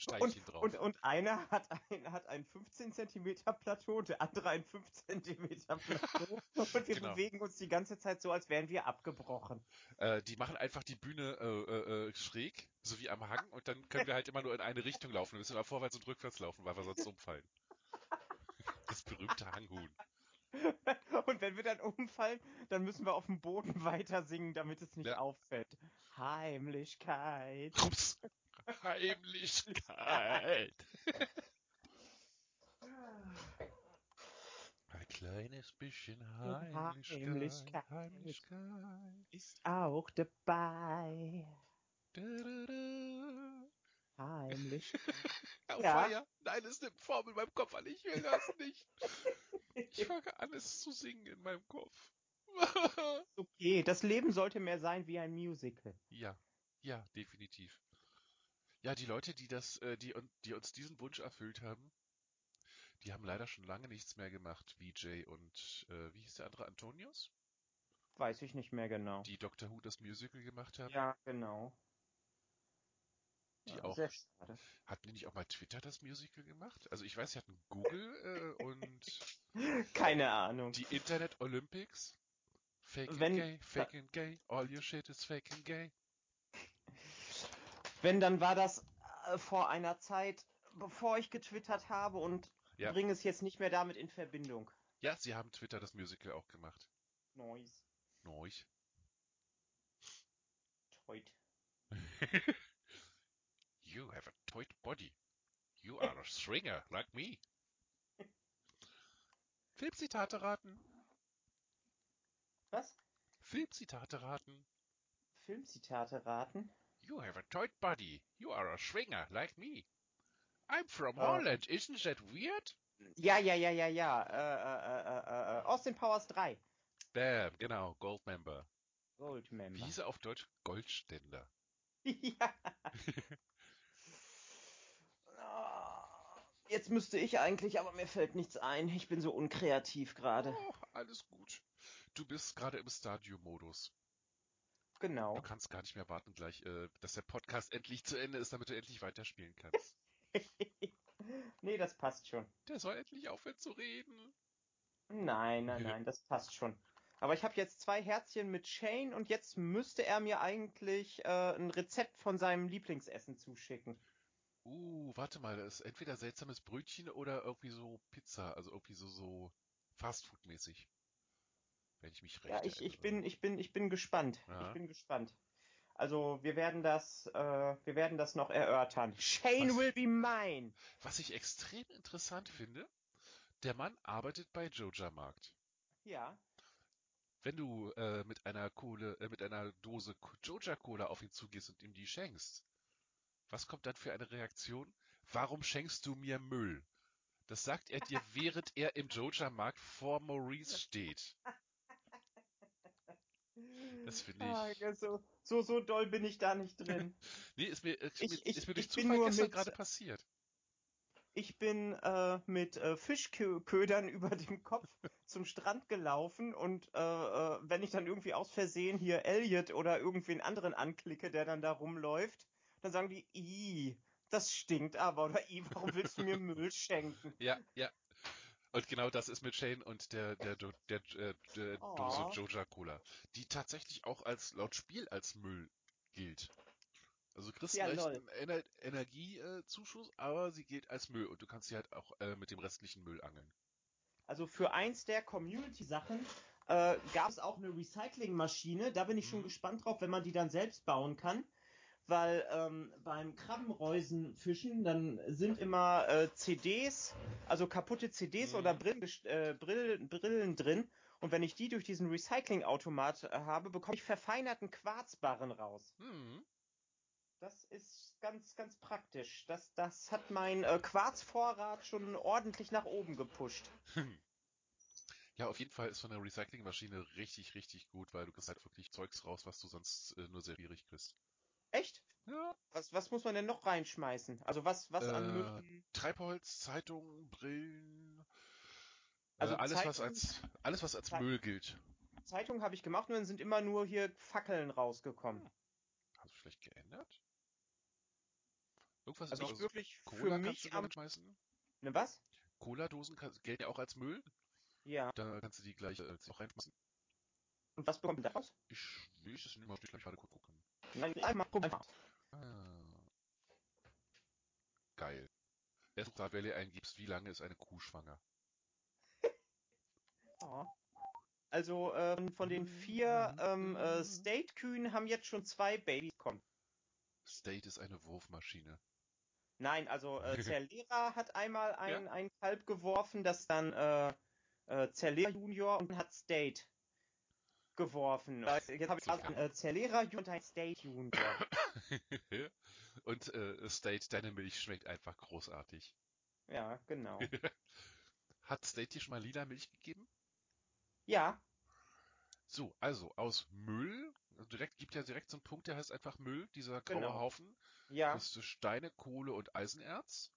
Glitzersteinchen drauf. Und, und einer hat ein, hat ein 15 Zentimeter Plateau und der andere ein 5 Zentimeter Plateau. Und wir Genau. bewegen uns die ganze Zeit so, als wären wir abgebrochen. Äh, die machen einfach die Bühne äh, äh, äh, schräg, so wie am Hang, und dann können wir halt immer nur in eine Richtung laufen. Wir müssen immer vorwärts und rückwärts laufen, weil wir sonst umfallen. Das berühmte Hanghuhn. Und wenn wir dann umfallen, dann müssen wir auf dem Boden weiter singen, damit es nicht Ja. auffällt. Heimlichkeit. Ups. Heimlichkeit. Ein kleines bisschen Heimlichkeit. Heimlichkeit. Heimlichkeit. Ist auch dabei. Da, da, da. Heimlich. Auf Ja. Feier. Nein, es nimmt Form in meinem Kopf an. Ich will das nicht. Ich fange an, es zu singen in meinem Kopf. Okay, das Leben sollte mehr sein wie ein Musical. ja, ja, definitiv. Ja, die Leute, die das, äh, die, die uns diesen Wunsch erfüllt haben, die haben leider schon lange nichts mehr gemacht. VJ und, äh, wie hieß der andere, Antonius? Weiß ich nicht mehr genau. Die Doctor Who das Musical gemacht haben. Ja, genau. Die Ja, auch. Sehr schade. Hatten die nicht auch mal Twitter das Musical gemacht? Also ich weiß, sie hatten Google äh, und Keine Ahnung. die Internet Olympics. Fake and Wenn- gay, fake and gay, all your shit is fake and gay. Wenn, dann war das äh, vor einer Zeit, bevor ich getwittert habe und Ja. bringe es jetzt nicht mehr damit in Verbindung. Ja, sie haben Twitter das Musical auch gemacht. Noise. Neuch. Toit. You have a tight body. You are a stringer, like me. Filmzitate raten. Was? Filmzitate raten. Filmzitate raten? You have a tight body. You are a swinger, like me. I'm from Äh. Holland. Isn't that weird? Ja, ja, ja, ja, ja. Äh, äh, äh, äh, äh, Austin Powers 3. Bam, genau, Goldmember. Wie Goldmember. hieß er auf Deutsch? Goldständer. ja. Jetzt müsste ich eigentlich, aber mir fällt nichts ein. Ich bin so unkreativ gerade. Oh, alles gut. Du bist gerade im Stadio-Modus. Du Genau. kannst gar nicht mehr warten gleich, äh, dass der Podcast endlich zu Ende ist, damit du endlich weiterspielen kannst. nee, das passt schon. Der soll endlich aufhören zu reden. Nein, nein, nein, das passt schon. Aber ich habe jetzt zwei Herzchen mit Shane und jetzt müsste er mir eigentlich äh, ein Rezept von seinem Lieblingsessen zuschicken. Uh, warte mal, das ist entweder seltsames Brötchen oder irgendwie so Pizza, also irgendwie so, so Fastfood-mäßig. Wenn ich mich recht Ja, ich, ich bin, ich bin, ich bin gespannt. Ja. Ich bin gespannt. Also wir werden das, äh, wir werden das noch erörtern. Shane Was? will be mine. Was ich extrem interessant finde, der Mann arbeitet bei Joja Markt. Ja. Wenn du äh, mit einer Kohle, äh, mit einer Dose Joja Cola auf ihn zugehst und ihm die schenkst, was kommt dann für eine Reaktion? Warum schenkst du mir Müll? Das sagt er dir, während er im Joja-Markt vor Maurice steht. Das finde ich. Ah, so, so, so doll bin ich da nicht drin. nee, ist mir, ist, Ich- mir- ich- ist mir durch ich Zufall gestern gerade passiert. Ich bin äh, mit äh, Fischködern über dem Kopf zum Strand gelaufen und äh, äh, wenn ich dann irgendwie aus Versehen hier Elliot oder irgendwen anderen anklicke, der dann da rumläuft, dann sagen die, i, das stinkt aber oder i, warum willst du mir Müll schenken? Ja, ja. Und genau das ist mit Shane und der, der, der, der, äh, der Oh. Dose Joja Cola, die tatsächlich auch als laut Spiel als Müll gilt. Also du kriegst Ja, einen lol. leichten Ener Energiezuschuss, aber sie gilt als Müll und du kannst sie halt auch äh, mit dem restlichen Müll angeln. Also für eins der Community-Sachen äh, gab es auch eine Recyclingmaschine. Da bin ich schon Mhm. gespannt drauf, wenn man die dann selbst bauen kann. Weil ähm, beim Krabbenreusenfischen, dann sind immer äh, CDs, also kaputte CDs Mhm. oder Brillen, äh, Brillen, Brillen drin. Und wenn ich die durch diesen Recyclingautomat äh, habe, bekomme ich verfeinerten Quarzbarren raus. Hm. Das ist ganz, ganz praktisch. Das, das hat mein äh, Quarzvorrat schon ordentlich nach oben gepusht. Ja, auf jeden Fall ist so eine Recyclingmaschine richtig, richtig gut, weil du kriegst halt wirklich Zeugs raus, was du sonst äh, nur sehr schwierig kriegst. Echt? Ja. Was, was muss man denn noch reinschmeißen? Also was, was an Äh, Müll? Treibholz, Zeitungen, Brillen, Also äh, alles was Zeitung- als alles was als Zei- Müll gilt. Zeitung habe ich gemacht und dann sind immer nur hier Fackeln rausgekommen. Hast du vielleicht geändert? Irgendwas Also ist ich wirklich Cola für kannst mich du am... schmeißen. Ne, was? Cola-Dosen gelten ja auch als Müll. Ja. Da kannst du die gleich äh, auch reinschmeißen. Und was bekommt man daraus? Ich weiß es nicht muss ich gleich gerade kurz gucken. Nein, einmal probieren. Ah. Geil. Der Suchradwelle eingibst, wie lange ist eine Kuh schwanger? Ja. Also äh, von- den vier ähm, äh, State-Kühen haben jetzt schon zwei Babys bekommen. State ist eine Wurfmaschine. Nein, also äh, Zerlera hat einmal ein, ein Kalb geworfen, das dann äh, äh, Zerlera Junior und hat State geworfen. Äh, Jetzt habe ich also äh, Zerlera Junior und ein State Junior. Und äh, State, deine Milch schmeckt einfach großartig. ja, genau. Hat State dir schon mal lila Milch gegeben? Ja, So, also aus Müll, direkt gibt ja direkt so einen Punkt, der heißt einfach Müll, dieser graue Genau. Haufen. ja. Kriegst du Steine, Kohle und Eisenerz.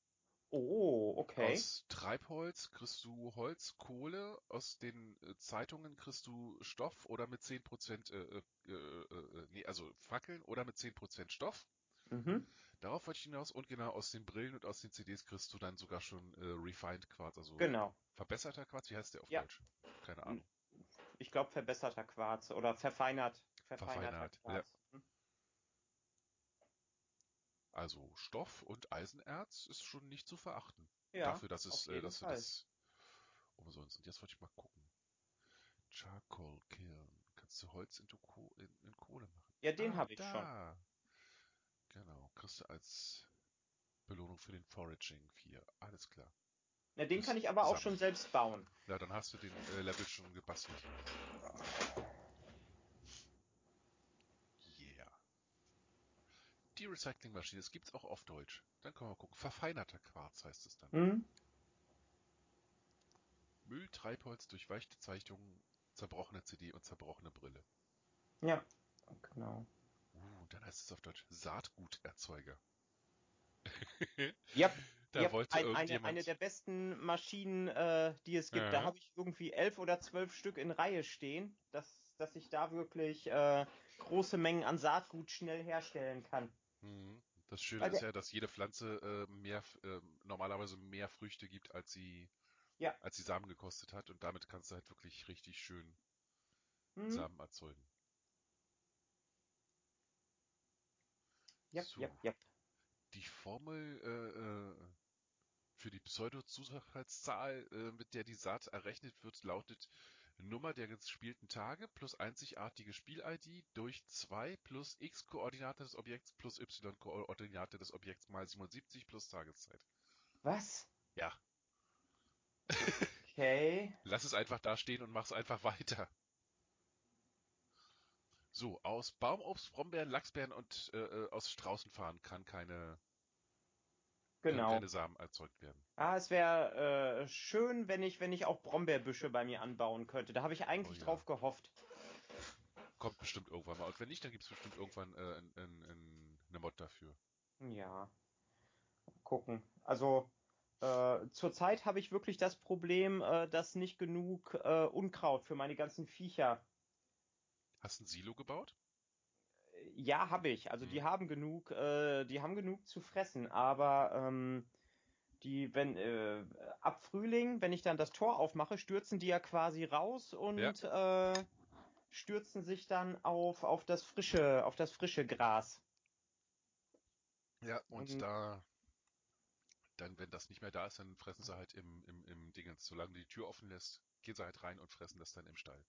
Oh, okay. Aus Treibholz kriegst du Holz, Kohle. Aus den äh, Zeitungen kriegst du Stoff oder mit 10% äh, äh, äh, äh, nee, also Fackeln oder mit 10% Stoff. Mhm. Darauf wollte ich hinaus und genau aus den Brillen und aus den CDs kriegst du dann sogar schon äh, Refined Quarz, also Genau. verbesserter Quarz. Wie heißt der auf Ja. Deutsch? Keine Ahnung. Ich glaube verbesserter Quarz oder verfeinert. Verfeinerter Verfeinert, ja. Quarz. Also Stoff und Eisenerz ist schon nicht zu verachten. Ja, Dafür, dass es, äh, dass Fall. das umsonst. Und jetzt wollte ich mal gucken. Charcoal Kiln. Kannst du Holz in, Ko in, in Kohle machen? Ja, den Ah, habe ich schon. da. Genau. Kriegst du als Belohnung für den Foraging 4. Alles klar. Ja, den das kann ich aber auch Sammeln. schon selbst bauen. Ja, dann hast du den äh, Level schon gebastelt. Yeah. Die Recyclingmaschine, das gibt's auch auf Deutsch. Dann können wir gucken. Verfeinerter Quarz heißt es dann. Hm? Müll, Treibholz, durchweichte Zeichnungen, zerbrochene CD und zerbrochene Brille. Ja, genau. Uh, und dann heißt es auf Deutsch Saatguterzeuger. Ja, Da ja, wollte ein, eine, eine der besten Maschinen, äh, die es gibt. Da Ja. habe ich irgendwie elf oder zwölf Stück in Reihe stehen, dass, dass ich da wirklich äh, große Mengen an Saatgut schnell herstellen kann. Mhm. Das Schöne Weil ist ja, dass jede Pflanze äh, mehr, äh, normalerweise mehr Früchte gibt, als sie, Ja. als sie Samen gekostet hat. Und damit kannst du halt wirklich richtig schön Hm? Samen erzeugen. Ja, So. ja, ja. Die Formel äh, äh, für die Pseudo-Zufallszahl, äh, mit der die Saat errechnet wird, lautet Nummer der gespielten Tage plus einzigartige Spiel-ID durch 2 plus x-Koordinate des Objekts plus y-Koordinate des Objekts mal 77 plus Tageszeit. Was? Ja, Okay. lass es einfach da stehen und mach's einfach weiter. So, aus Baumobst, Brombeeren, Lachsbeeren und äh, äh, aus Straußenfarn kann keine Genau. keine Samen erzeugt werden. Ah, es wäre äh, schön, wenn ich, wenn ich auch Brombeerbüsche bei mir anbauen könnte. Da habe ich eigentlich Oh ja. drauf gehofft. Kommt bestimmt irgendwann mal. Und wenn nicht, dann gibt es bestimmt irgendwann äh, ein, ein, ein, eine Mod dafür. Ja. Gucken. Also äh, zurzeit habe ich wirklich das Problem, äh, dass nicht genug äh, Unkraut für meine ganzen Viecher. Hast du ein Silo gebaut? Ja, habe ich. Also die Mhm. haben genug, äh, die haben genug zu fressen. Aber ähm, die, wenn äh, ab Frühling, wenn ich dann das Tor aufmache, stürzen die ja quasi raus und äh, stürzen sich dann auf auf das frische, auf das frische Gras. Ja, und Und- da, dann, wenn das nicht mehr da ist, dann fressen sie halt im, im, im Dingens. Solange die Tür offen lässt, gehen sie halt rein und fressen das dann im Stall.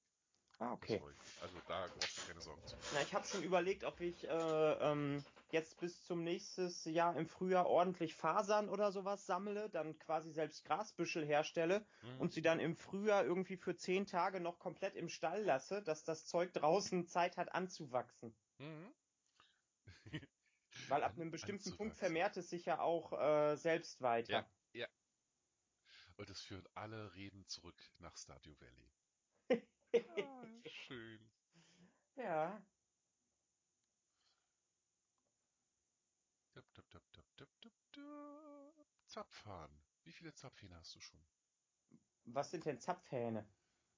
Ah, okay. Also da brauchst du keine Sorgen zu. Na, ich habe schon überlegt, ob ich äh, ähm, jetzt bis zum nächstes Jahr im Frühjahr ordentlich Fasern oder sowas sammle, dann quasi selbst Grasbüschel herstelle Mhm. und sie dann im Frühjahr irgendwie für zehn Tage noch komplett im Stall lasse, dass das Zeug draußen Zeit hat anzuwachsen. Mhm. Weil ab einem bestimmten Punkt vermehrt es sich ja auch äh, selbst weiter. Ja, ja. Und es führen alle Reden zurück nach Stardew Valley. Ah, schön. Ja. Dup, dup, dup, dup, dup, dup, dup. Zapfhahn. Wie viele Zapfhähne hast du schon? Was sind denn Zapfhähne?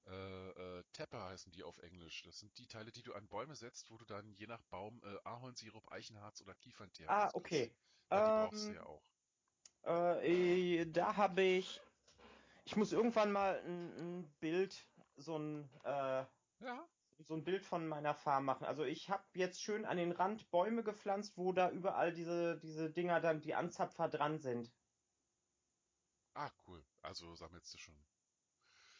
Äh, äh, Tepper heißen die auf Englisch. Das sind die Teile, die du an Bäume setzt, wo du dann je nach Baum äh, Ahornsirup, Eichenharz oder Kiefernteer Ah, rauskriegst. okay. Ja, die brauchst du Ähm, ja auch. Äh, da habe ich. Ich muss irgendwann mal ein, ein Bild, so ein, äh, Ja, so ein Bild von meiner Farm machen. Also ich habe jetzt schön an den Rand Bäume gepflanzt, wo da überall diese, diese Dinger dann, die Anzapfer dran sind. ah, cool. Also sammelst du schon.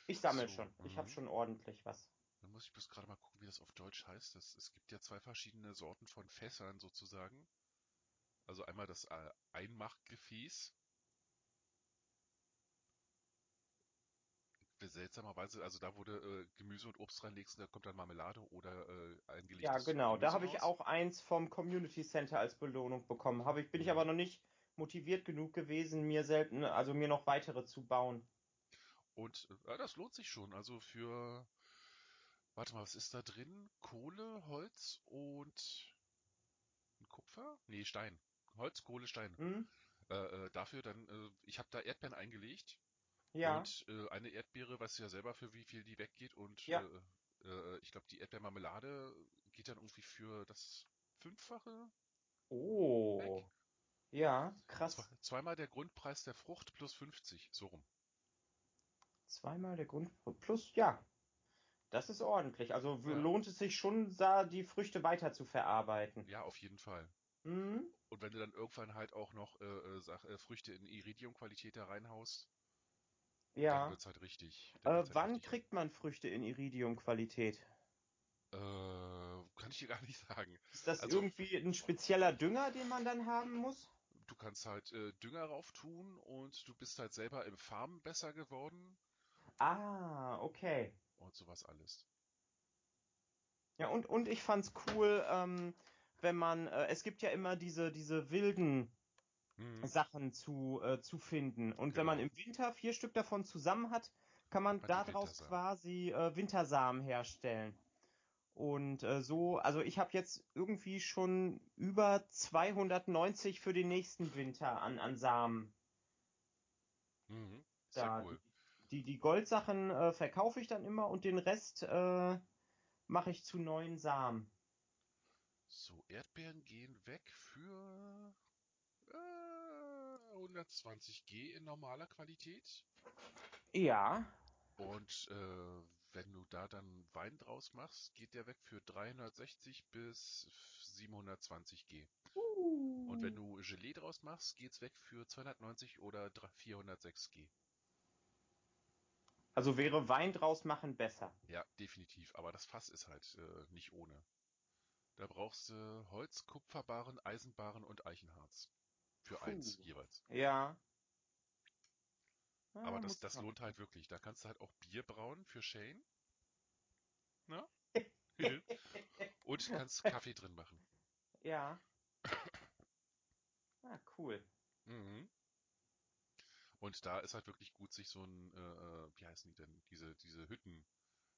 Ich sammle So, schon. Ich habe mhm. schon ordentlich was. Dann muss ich bloß gerade mal gucken, wie das auf Deutsch heißt. Das, es gibt ja zwei verschiedene Sorten von Fässern sozusagen. Also einmal das äh, Seltsamerweise, also da, du äh, Gemüse und Obst reinlegst, da kommt dann Marmelade oder äh, eingelegtes Ja, genau. Da Gemüse habe ich auch eins vom Community Center als Belohnung bekommen. Habe ich, bin ich Mhm. aber noch nicht motiviert genug gewesen, mir selten, also mir noch weitere zu bauen. Und äh, das lohnt sich schon. Also für, warte mal, was ist da drin? Kohle, Holz und Kupfer? Nee, Stein. Holz, Kohle, Stein. Hm? Äh, äh, dafür dann, äh, ich habe da Erdbeeren eingelegt Ja. und äh, eine Erdbeere, weißt du ja selber, für wie viel die weggeht und Ja. äh, äh, ich glaube, die Erdbeermarmelade geht dann irgendwie für das Fünffache Oh. weg. Ja, Zwei, krass. zweimal der Grundpreis der Frucht plus 50, so rum. Zweimal der Grund plus, ja. Das ist ordentlich. Also Ja. lohnt es sich schon, da die Früchte weiter zu verarbeiten. Ja, auf jeden Fall. Mhm. Und wenn du dann irgendwann halt auch noch äh, äh, äh, Früchte in Iridium-Qualität da reinhaust, dann Ja. wird's halt richtig. Dann Äh, wird's halt wann richtig. kriegt man Früchte in Iridium-Qualität? Äh, kann ich dir gar nicht sagen. Ist das Also- irgendwie ein spezieller Dünger, den man dann haben muss? Du kannst halt äh, Dünger rauf tun und du bist halt selber im Farmen besser geworden Ah, okay. und sowas alles. Ja, und, und ich fand's cool, ähm, wenn man, äh, es gibt ja immer diese, diese wilden Mhm. Sachen zu, äh, zu finden. Und wenn man Genau. im Winter vier Stück davon zusammen hat, kann man Hat daraus quasi äh, Wintersamen herstellen. Und äh, so, also ich habe jetzt irgendwie schon über 290 für den nächsten Winter an, an Samen. Mhm. Sehr Da, cool. die, die Goldsachen äh, verkaufe ich dann immer und den Rest äh, mache ich zu neuen Samen. So, Erdbeeren gehen weg für äh, 120G in normaler Qualität. Ja, Und äh, wenn du da dann Wein draus machst, geht der weg für 360 bis 720G. Und wenn du Gelee draus machst, geht's weg für 290 oder 406G. also wäre Wein draus machen besser. Ja, definitiv. Aber das Fass ist halt äh, nicht ohne. Da brauchst du Holz, Kupferbarren, Eisenbarren und Eichenharz. Für Puh. eins jeweils. Ja. Ah, Aber das, muss das man- lohnt halt wirklich. Da kannst du halt auch Bier brauen für Shane. Na? und kannst Kaffee drin machen. Ja. Ah, cool. Mhm. Und da ist halt wirklich gut, sich so ein, äh, äh, wie heißen die denn, diese, diese Hütten,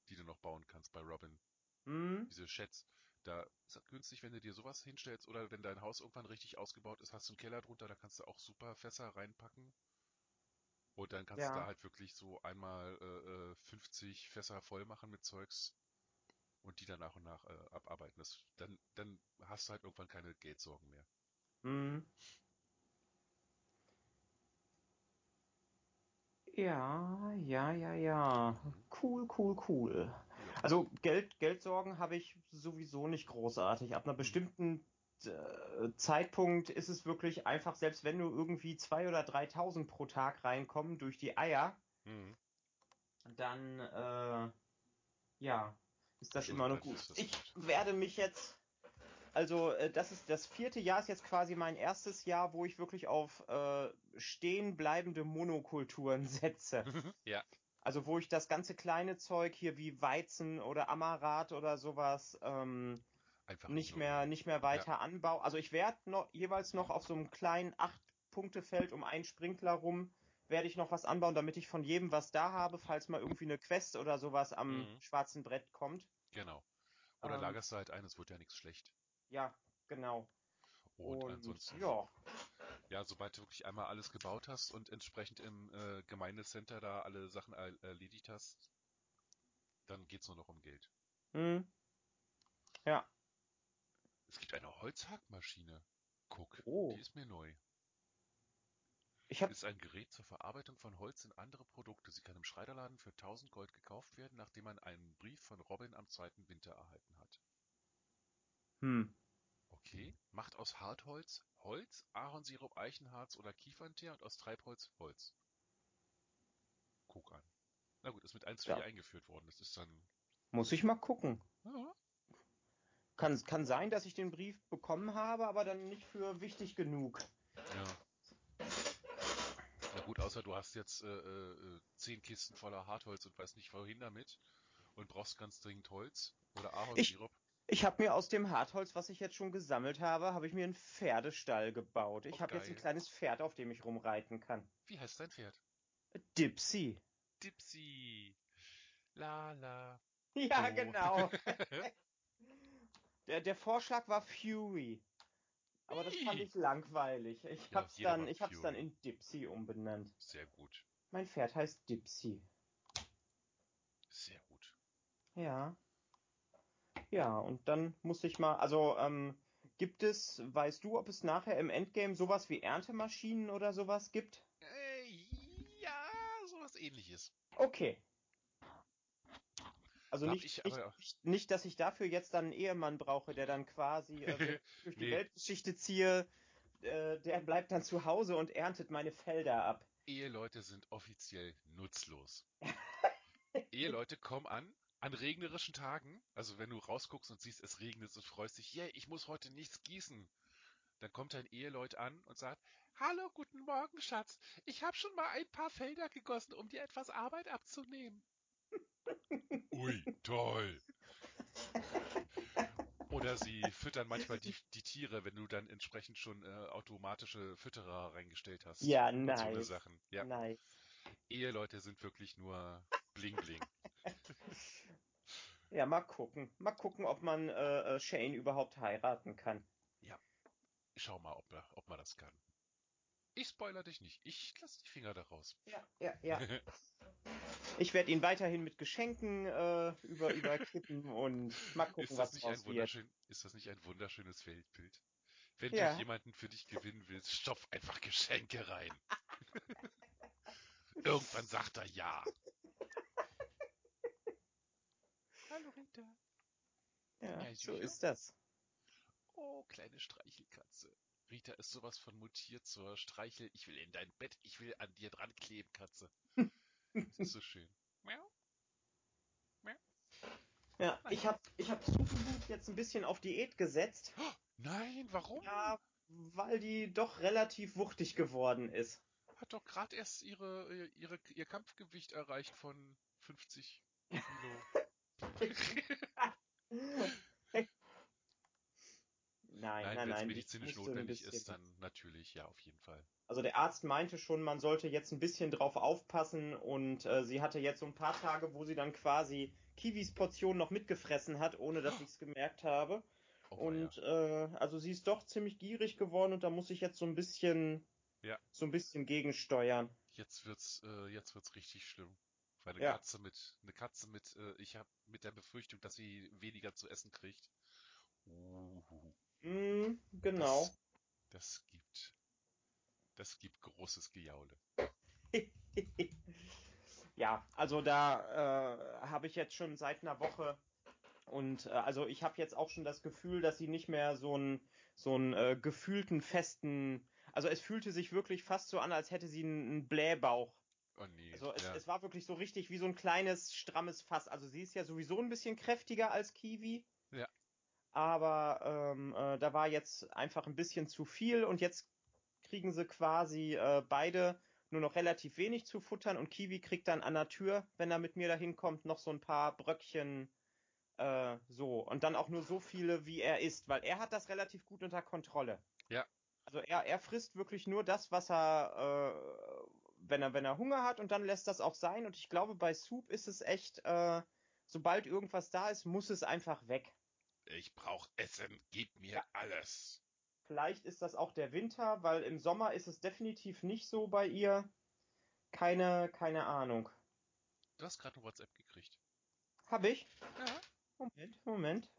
die du noch bauen kannst bei Robin, Hm? diese Sheds. Da ist es günstig, wenn du dir sowas hinstellst oder wenn dein Haus irgendwann richtig ausgebaut ist, hast du einen Keller drunter, da kannst du auch super Fässer reinpacken. Und dann kannst Ja. du da halt wirklich so einmal äh, äh, 50 Fässer voll machen mit Zeugs und die dann nach und nach äh, abarbeiten. Das, dann, dann hast du halt irgendwann keine Geldsorgen mehr. Hm. Ja, ja, ja, ja. Cool, cool, cool. Also Geld, Geldsorgen habe ich sowieso nicht großartig. Ab einer bestimmten äh, Zeitpunkt ist es wirklich einfach, selbst wenn nur irgendwie 2.000 oder 3.000 pro Tag reinkommen durch die Eier, Mhm. dann äh, ja, ist das Schon immer noch gut. Ich werde mich jetzt, also äh, das ist das vierte Jahr, ist jetzt quasi mein erstes Jahr, wo ich wirklich auf äh, stehen bleibende Monokulturen setze. ja, Also wo ich das ganze kleine Zeug hier wie Weizen oder Amarat oder sowas ähm, einfach nicht ignorieren. mehr nicht mehr weiter anbaue. Also ich werde noch jeweils noch auf so einem kleinen acht Punkte Feld um einen Sprinkler rum werde ich noch was anbauen, damit ich von jedem was da habe, falls mal irgendwie eine Quest oder sowas am Mhm. schwarzen Brett kommt. Genau. Oder Ähm, lagerst du halt ein, es wird ja nichts schlecht. Ja, genau. Und, Und, ansonsten, ja, ja, sobald du wirklich einmal alles gebaut hast und entsprechend im äh, Gemeindecenter da alle Sachen er erledigt hast, dann geht's nur noch um Geld. hm. ja, Es gibt eine Holzhackmaschine. Guck, Oh. die ist mir neu. ich habe Ist ein Gerät zur Verarbeitung von Holz in andere Produkte. Sie kann im Schreiderladen für 1000 Gold gekauft werden, nachdem man einen Brief von Robin am zweiten Winter erhalten hat. hm. Okay. Macht aus Hartholz Holz, Ahornsirup, Eichenharz oder Kiefernteer und aus Treibholz Holz. Guck an. Na gut, ist mit 1.4 Ja. eingeführt worden. Das ist dann. muss ich mal gucken. Ja, Kann, kann sein, dass ich den Brief bekommen habe, aber dann nicht für wichtig genug. ja. Na gut, außer du hast jetzt äh, äh, zehn Kisten voller Hartholz und weißt nicht wohin damit und brauchst ganz dringend Holz oder Ahornsirup. Ich habe mir aus dem Hartholz, was ich jetzt schon gesammelt habe, habe ich mir einen Pferdestall gebaut. Ich Oh, habe jetzt ein kleines Pferd, auf dem ich rumreiten kann. Wie heißt dein Pferd? Dipsy. Dipsy. Lala. Ja, Oh. genau. Der, der Vorschlag war Fury. Aber das fand ich langweilig. Ich Ja, hab's dann, ich hab's dann in Dipsy umbenannt. Sehr gut. Mein Pferd heißt Dipsy. Sehr gut. Ja. Ja, und dann muss ich mal, also, ähm, gibt es, weißt du, ob es nachher im Endgame sowas wie Erntemaschinen oder sowas gibt? Äh, ja, sowas ähnliches. Okay. Also nicht, ich nicht, aber- nicht, dass ich dafür jetzt dann einen Ehemann brauche, der dann quasi äh, durch die Nee. Weltgeschichte ziehe, äh, der bleibt dann zu Hause und erntet meine Felder ab. Eheleute sind offiziell nutzlos. Eheleute kommen an, an regnerischen Tagen, also wenn du rausguckst und siehst, es regnet und freust dich, yeah, ich muss heute nichts gießen. Dann kommt dein Eheleut an und sagt, Hallo, guten Morgen, Schatz. Ich habe schon mal ein paar Felder gegossen, um dir etwas Arbeit abzunehmen. Ui, toll. Oder sie füttern manchmal die, die Tiere, wenn du dann entsprechend schon äh, automatische Fütterer reingestellt hast. Ja, Und so nice. Sachen. Ja. Nice. Eheleute sind wirklich nur bling bling. Ja, mal gucken. Mal gucken, ob man äh, äh, Shane überhaupt heiraten kann. Schau mal, ob, ob man das kann. Ich spoiler dich nicht. Ich lass die Finger da raus. Ja, ja, ja. Ich werde ihn weiterhin mit Geschenken äh, über, überkippen und mal gucken, ist, das was nicht ein wunderschön, ist das nicht ein wunderschönes Weltbild? Wenn Ja. du jemanden für dich gewinnen willst, stopf einfach Geschenke rein. Irgendwann sagt er ja. Hallo Rita. Ja, Ja, so sicher. ist das. Oh, kleine Streichelkatze. Rita ist sowas von mutiert zur Streichel. Ich will in dein Bett. Ich will an dir dran kleben, Katze. Das ist so schön. Miau. Ja, ich habe ich hab Superboot jetzt ein bisschen auf Diät gesetzt. Nein, warum? Ja, weil die doch relativ wuchtig geworden ist. Hat doch gerade erst ihre, ihre, ihr Kampfgewicht erreicht von 50 Kilo. Nein, nein, Nein, Nein, die medizinisch notwendig ist, dann natürlich, ja, auf jeden Fall. Also der Arzt meinte schon, man sollte jetzt ein bisschen drauf aufpassen und äh, sie hatte jetzt so ein paar Tage, wo sie dann quasi Kiwis Portion noch mitgefressen hat, ohne dass ich es gemerkt habe. Oh, Und äh, also sie ist doch ziemlich gierig geworden und da muss ich jetzt so ein bisschen Ja. so ein bisschen gegensteuern. Jetzt wird's, äh, jetzt wird's richtig schlimm. Weil eine Ja. Katze mit, eine Katze mit, äh, ich habe mit der Befürchtung, dass sie weniger zu essen kriegt. Uh, Mm, genau. Das, das gibt, das gibt großes Gejaule. Ja, also da äh, habe ich jetzt schon seit einer Woche und äh, also ich habe jetzt auch schon das Gefühl, dass sie nicht mehr so einen so einen äh, gefühlten festen, also es fühlte sich wirklich fast so an, als hätte sie einen, einen Blähbauch. Oh nee. Also es, ja. es war wirklich so richtig wie so ein kleines strammes Fass. Also sie ist ja sowieso ein bisschen kräftiger als Kiwi. Ja. Aber ähm, äh, da war jetzt einfach ein bisschen zu viel und jetzt kriegen sie quasi äh, beide nur noch relativ wenig zu futtern und Kiwi kriegt dann an der Tür, wenn er mit mir dahin kommt, noch so ein paar Bröckchen äh, so und dann auch nur so viele, wie er isst, weil er hat das relativ gut unter Kontrolle. Ja. Also er, er frisst wirklich nur das, was er, äh, wenn er, wenn er Hunger hat und dann lässt das auch sein. Und ich glaube, bei Soup ist es echt, äh, sobald irgendwas da ist, muss es einfach weg. Ich brauch Essen, gib mir Ja. alles. Vielleicht ist das auch der Winter, weil im Sommer ist es definitiv nicht so bei ihr. Keine, keine Ahnung. Du hast gerade ein WhatsApp gekriegt. Hab ich? Ja. Moment, Moment.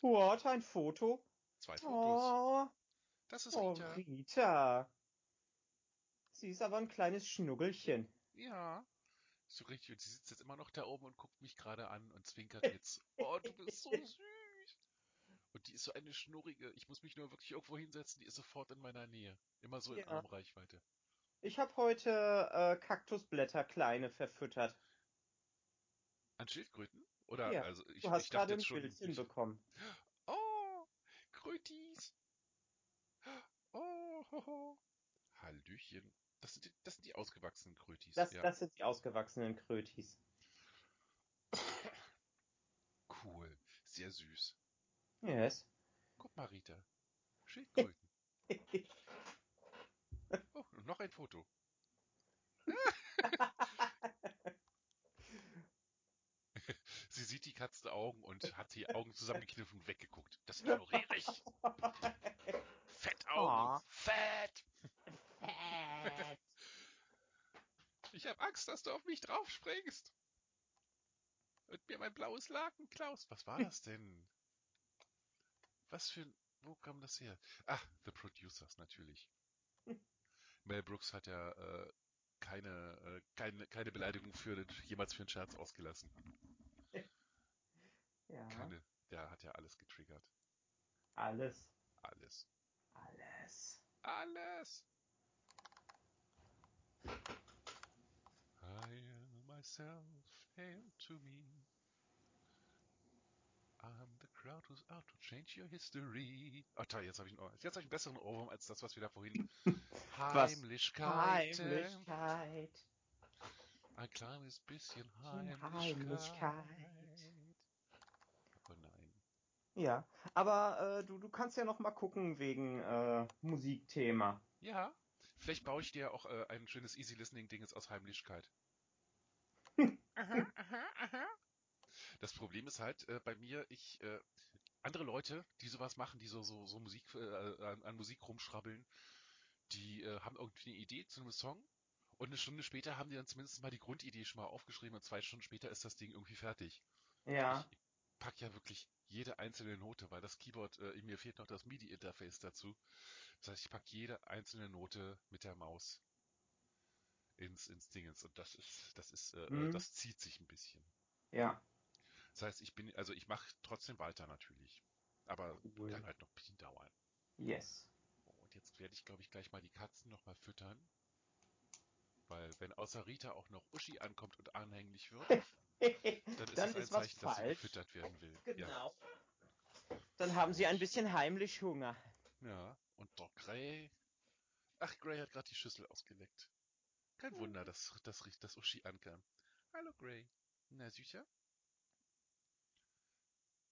What, ein Foto? Zwei Fotos. Oh, Das ist oh Rita. Sie ist aber ein kleines Schnuggelchen. Ja. So richtig. Und sie sitzt jetzt immer noch da oben und guckt mich gerade an und zwinkert jetzt. Oh, du bist so süß. Und die ist so eine schnurrige. Ich muss mich nur wirklich irgendwo hinsetzen. Die ist sofort in meiner Nähe. Immer so in Ja. Armreichweite. Ich habe heute äh, Kaktusblätter kleine verfüttert. An Schildkröten? Oder Ja, also ich, Du hast ich dachte gerade ein schon. Bild Ich, hinbekommen. oh, Krötis. Oh, ho, ho. Hallöchen. Das sind die, das sind die ausgewachsenen Krötis. Das, ja. das sind die ausgewachsenen Krötis. Cool. Sehr süß. Yes. Guck mal, Rita. Schildkröten. Oh, und noch ein Foto. Sie sieht die Katzenaugen und hat die Augen zusammengekniffen und weggeguckt. Das ignoriere ich. Fettaugen. Aw. Fett. Ich habe Angst, dass du auf mich draufspringst. Und mir mein blaues Laken klaust. Was war das denn? Was für ein... Wo kam das her? Ah, The Producers, natürlich. Mel Brooks hat ja äh, keine, äh, keine, keine Beleidigung für den, jemals für einen Scherz ausgelassen. Ja. Keine, der hat ja alles getriggert. Alles. Alles. Alles. Alles. I am myself, hail to me. I'm the crowd who's out to change your history. Ach toll, jetzt habe ich, einen Ohr- jetzt hab ich einen besseren Ohrwurm als das, was wir da vorhin. Was? Heimlichkeiten. Heimlichkeit. Ein kleines bisschen Heimlichkeit. Heimlichkeit. Oh nein. Ja, aber äh, du, du kannst ja noch mal gucken wegen äh, Musikthema. Ja, vielleicht baue ich dir auch äh, ein schönes Easy Listening Ding aus Heimlichkeit. Das Problem ist halt äh, bei mir, ich äh, andere Leute, die sowas machen, die so so so Musik äh, an, an Musik rumschrabbeln, die äh, haben irgendwie eine Idee zu einem Song und eine Stunde später haben die dann zumindest mal die Grundidee schon mal aufgeschrieben und zwei Stunden später ist das Ding irgendwie fertig. Ja, Ich pack ja wirklich jede einzelne Note, weil das Keyboard, äh, mir fehlt noch das MIDI-Interface dazu. Das heißt, ich pack jede einzelne Note mit der Maus ins, ins Dingens und das ist, das ist, äh, Mhm. das zieht sich ein bisschen. ja. Das heißt, ich bin, also ich mache trotzdem weiter natürlich. Aber Cool. kann halt noch ein bisschen dauern. Yes. Und jetzt werde ich, glaube ich, gleich mal die Katzen noch mal füttern. Weil wenn außer Rita auch noch Uschi ankommt und anhänglich wird, dann ist Dann ein ist was Zeichen, dass sie gefüttert werden will. Genau. Dann haben sie ein bisschen heimlich Hunger. Ja. ja. Und der Gray. Ach, Gray hat gerade die Schüssel ausgeleckt. Kein Wunder, dass, dass, dass Uschi ankam. Hallo Gray. Na, Süßer?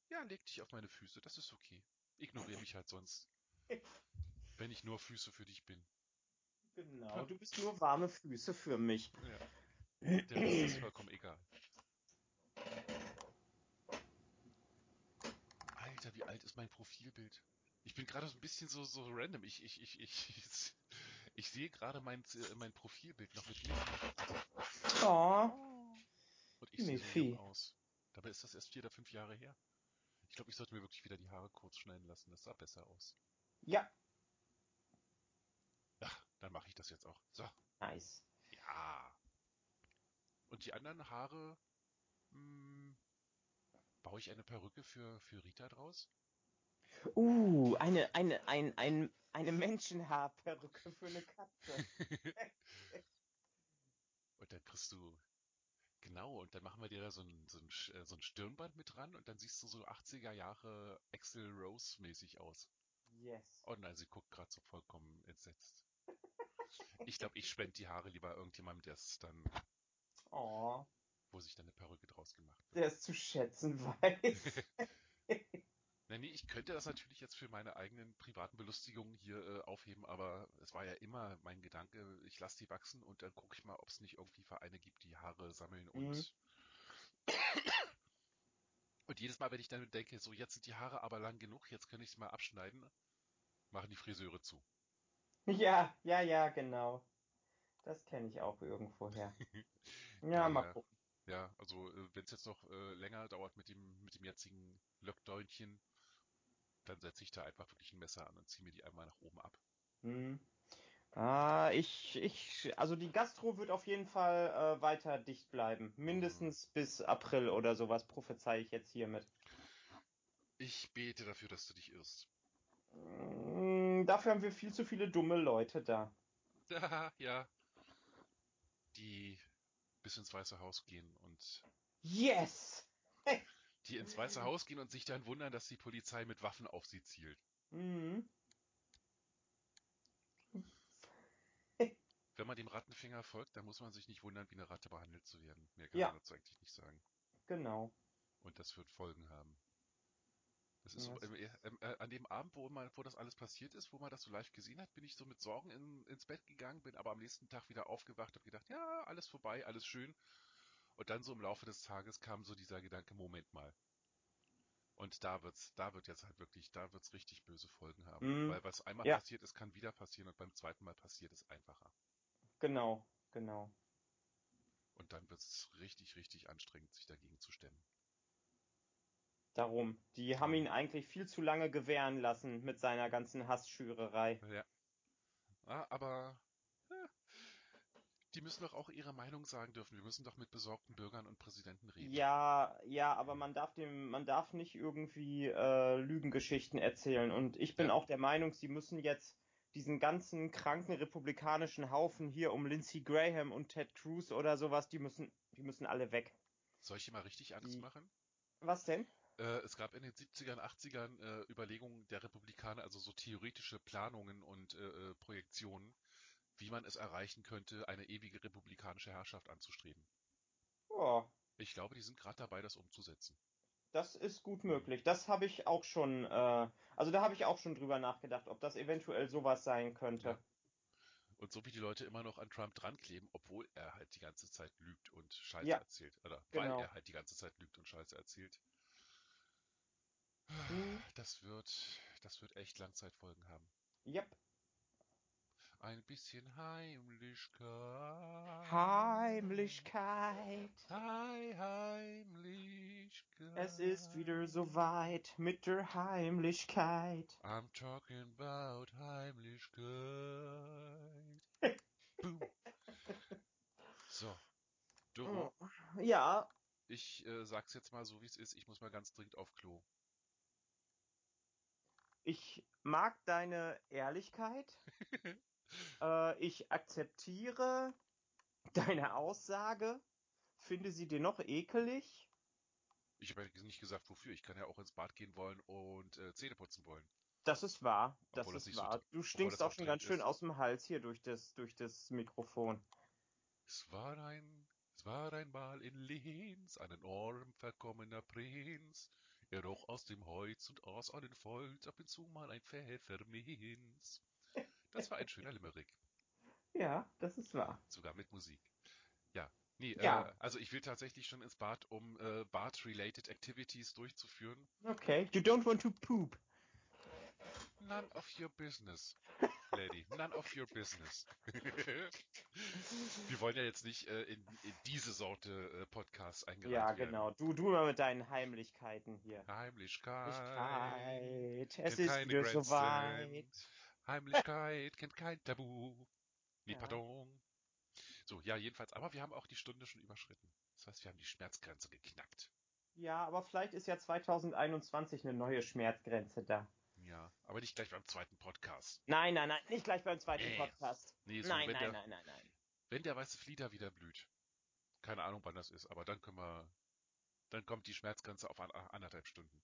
Ja, leg dich auf meine Füße, das ist okay. Ignoriere mich halt sonst. Wenn ich nur Füße für dich bin. Genau, du bist nur warme Füße für mich. Ja. Der Rest ist vollkommen egal. Alter, wie alt ist mein Profilbild? Ich bin gerade so ein bisschen so, so random. Ich, ich, ich, ich, ich, sehe gerade mein, äh, mein Profilbild noch mit Miffy. Oh. Und ich sehe so aus. Dabei ist das erst vier oder fünf Jahre her. Ich glaube, ich sollte mir wirklich wieder die Haare kurz schneiden lassen. Das sah besser aus. Ja. Ach, dann mache ich das jetzt auch. So. Nice. Ja. Und die anderen Haare, mh, hm, baue ich eine Perücke für, für Rita draus? Uh, eine, eine, ein, ein, eine Menschenhaarperücke für eine Katze. und dann kriegst du, genau, und dann machen wir dir da so ein, so ein, äh, so ein Stirnband mit dran und dann siehst du so 80er Jahre Axel Rose mäßig aus. Yes. Oh nein, sie guckt gerade so vollkommen entsetzt. Ich glaube, ich spende die Haare lieber irgendjemandem, der es dann. Oh. Wo sich dann eine Perücke draus gemacht wird. Der es zu schätzen weiß. Nein, nee, ich könnte das natürlich jetzt für meine eigenen privaten Belustigungen hier äh, aufheben, aber es war ja immer mein Gedanke, ich lasse die wachsen und dann gucke ich mal, ob es nicht irgendwie Vereine gibt, die Haare sammeln und mhm. und jedes Mal, wenn ich dann denke, so jetzt sind die Haare aber lang genug, jetzt kann ich sie mal abschneiden, machen die Friseure zu. Ja, ja, ja, genau. Das kenne ich auch irgendwoher. ja, ja, mal gucken. Ja, also äh, wenn es jetzt noch äh, länger dauert mit dem mit dem jetzigen Löckdäunchen, dann setze ich da einfach wirklich ein Messer an und ziehe mir die einmal nach oben ab. Hm. Ah, ich, ich, also die Gastro wird auf jeden Fall äh, weiter dicht bleiben. Mindestens mhm. bis April oder sowas prophezei ich jetzt hiermit. Ich bete dafür, dass du dich irrst. Mm, dafür haben wir viel zu viele dumme Leute da. Ja. Die bis ins Weiße Haus gehen und. Yes! die ins Weiße Haus gehen und sich dann wundern, dass die Polizei mit Waffen auf sie zielt. Mhm. Wenn man dem Rattenfinger folgt, dann muss man sich nicht wundern, wie eine Ratte behandelt zu werden. Mehr kann ja. man dazu eigentlich nicht sagen. Genau. Und das wird Folgen haben. Das ist ja, so, äh, äh, an dem Abend, wo, man, wo das alles passiert ist, wo man das so live gesehen hat, bin ich so mit Sorgen in, ins Bett gegangen, bin aber am nächsten Tag wieder aufgewacht und gedacht, ja, alles vorbei, alles schön. Und dann so im Laufe des Tages kam so dieser Gedanke, Moment mal. Und da wird's, da wird jetzt halt wirklich, da wird's richtig böse Folgen haben. Mm, Weil was einmal ja. passiert ist, kann wieder passieren und beim zweiten Mal passiert es einfacher. Genau, genau. Und dann wird's richtig, richtig anstrengend, sich dagegen zu stemmen. Darum. Die haben ihn eigentlich viel zu lange gewähren lassen mit seiner ganzen Hassschürerei. Ja. Ah, aber die müssen doch auch ihre Meinung sagen dürfen. Wir müssen doch mit besorgten Bürgern und Präsidenten reden. Ja, ja, aber man darf dem, man darf nicht irgendwie äh, Lügengeschichten erzählen. Und ich bin ja. auch der Meinung, sie müssen jetzt diesen ganzen kranken republikanischen Haufen hier um Lindsey Graham und Ted Cruz oder sowas, die müssen, die müssen alle weg. Soll ich hier mal richtig Angst die... machen? Was denn? Äh, es gab in den 70ern, 80ern äh, Überlegungen der Republikaner, also so theoretische Planungen und äh, äh Projektionen, wie man es erreichen könnte, eine ewige republikanische Herrschaft anzustreben. Oh. Ich glaube, die sind gerade dabei, das umzusetzen. Das ist gut möglich. Das habe ich auch schon, äh, also da habe ich auch schon drüber nachgedacht, ob das eventuell sowas sein könnte. Ja. Und so wie die Leute immer noch an Trump dran kleben, obwohl er halt die ganze Zeit lügt und Scheiße ja. erzählt. Oder genau. weil er halt die ganze Zeit lügt und Scheiße erzählt. Hm. Das wird, das wird echt Langzeitfolgen haben. Yep. Ein bisschen Heimlichkeit. Heimlichkeit. Hi, Heimlichkeit. Es ist wieder soweit mit der Heimlichkeit. I'm talking about Heimlichkeit. Boom. So. Doro. Ja. Ich äh, sag's jetzt mal so, wie es ist. Ich muss mal ganz dringend auf Klo. Ich mag deine Ehrlichkeit. Äh, ich akzeptiere deine Aussage, finde sie dir noch ekelig. Ich habe ja nicht gesagt, wofür. Ich kann ja auch ins Bad gehen wollen und äh, Zähne putzen wollen. Das ist wahr. Das obwohl ist das wahr. So, du stinkst auch schon ganz schön ist. aus dem Hals hier durch das, durch das Mikrofon. Es war ein, es war einmal in Linz, einen Orm verkommener Prinz. Er roch aus dem Holz und aus allen Volz ab und zu mal ein Pfefferminz. Das war ein schöner Limerick. Ja, das ist wahr. Sogar mit Musik. Ja. Nee, Ja. Äh, also ich will tatsächlich schon ins Bad, um äh, Bad-related Activities durchzuführen. Okay. You don't want to poop. None of your business, Lady. None of your business. Wir wollen ja jetzt nicht äh, in, in diese Sorte äh, Podcasts eingereiht Ja, werden. genau. Du, du mal mit deinen Heimlichkeiten hier. Heimlichkeit. Heimlichkeit. Es ist wieder soweit. Heimlichkeit kennt kein Tabu. Nee, Ja. pardon. So, ja, jedenfalls, aber wir haben auch die Stunde schon überschritten. Das heißt, wir haben die Schmerzgrenze geknackt. Ja, aber vielleicht ist ja 2021 eine neue Schmerzgrenze da. Ja, aber nicht gleich beim zweiten Podcast. Nein, nein, nein, nicht gleich beim zweiten Nee. Podcast. Nee, so, Nein, nein, der, nein, nein, nein. wenn der weiße Flieder wieder blüht. Keine Ahnung, wann das ist, aber dann können wir, dann kommt die Schmerzgrenze auf an, anderthalb Stunden.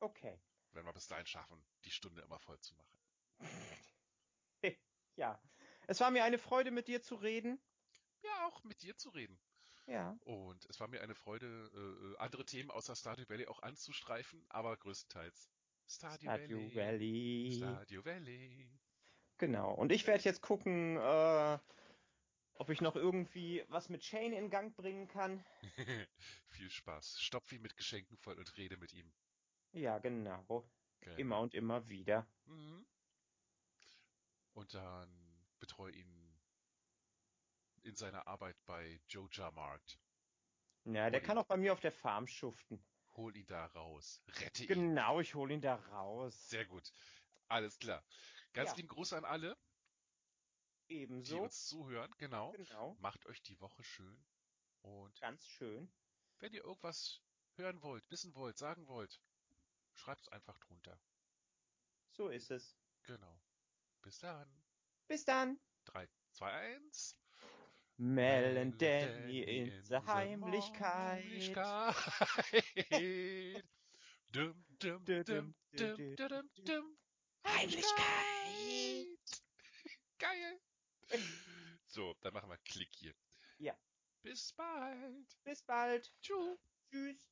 Okay. Wenn wir bis dahin schaffen, die Stunde immer voll zu machen. Ja. Es war mir eine Freude, mit dir zu reden. Ja, auch mit dir zu reden. Ja. Und es war mir eine Freude, äh, äh, andere Themen außer Stardew Valley auch anzustreifen, aber größtenteils Stardew, Stardew Valley. Valley. Stardew Valley. Genau. Und ich werde jetzt gucken, äh, ob ich noch irgendwie was mit Shane in Gang bringen kann. Viel Spaß. Stopf ihn mit Geschenken voll und rede mit ihm. Ja, genau. Genau. Immer und immer wieder. Mhm. Und dann betreue ihn in seiner Arbeit bei Joja Markt. Ja, der Hol kann ihn. auch bei mir auf der Farm schuften. Hol ihn da raus. Rette ihn. Genau, ich hole ihn da raus. Sehr gut. Alles klar. Ganz Ja. lieben Gruß an alle, die Ebenso. uns zuhören. Genau. Genau. Macht euch die Woche schön. Und Ganz schön. wenn ihr irgendwas hören wollt, wissen wollt, sagen wollt, schreibt es einfach drunter. So ist es. Genau. Bis dann. Bis dann. 3, 2, 1. Mel and Danny in the Heimlichkeit. Heimlichkeit. Dum, dum, Dum, dum, dum, dum, dum, dum, dum. Heimlichkeit. Geil. So, dann machen wir Klick hier. Ja. Bis bald. Bis bald. Tschüss. Tschüss.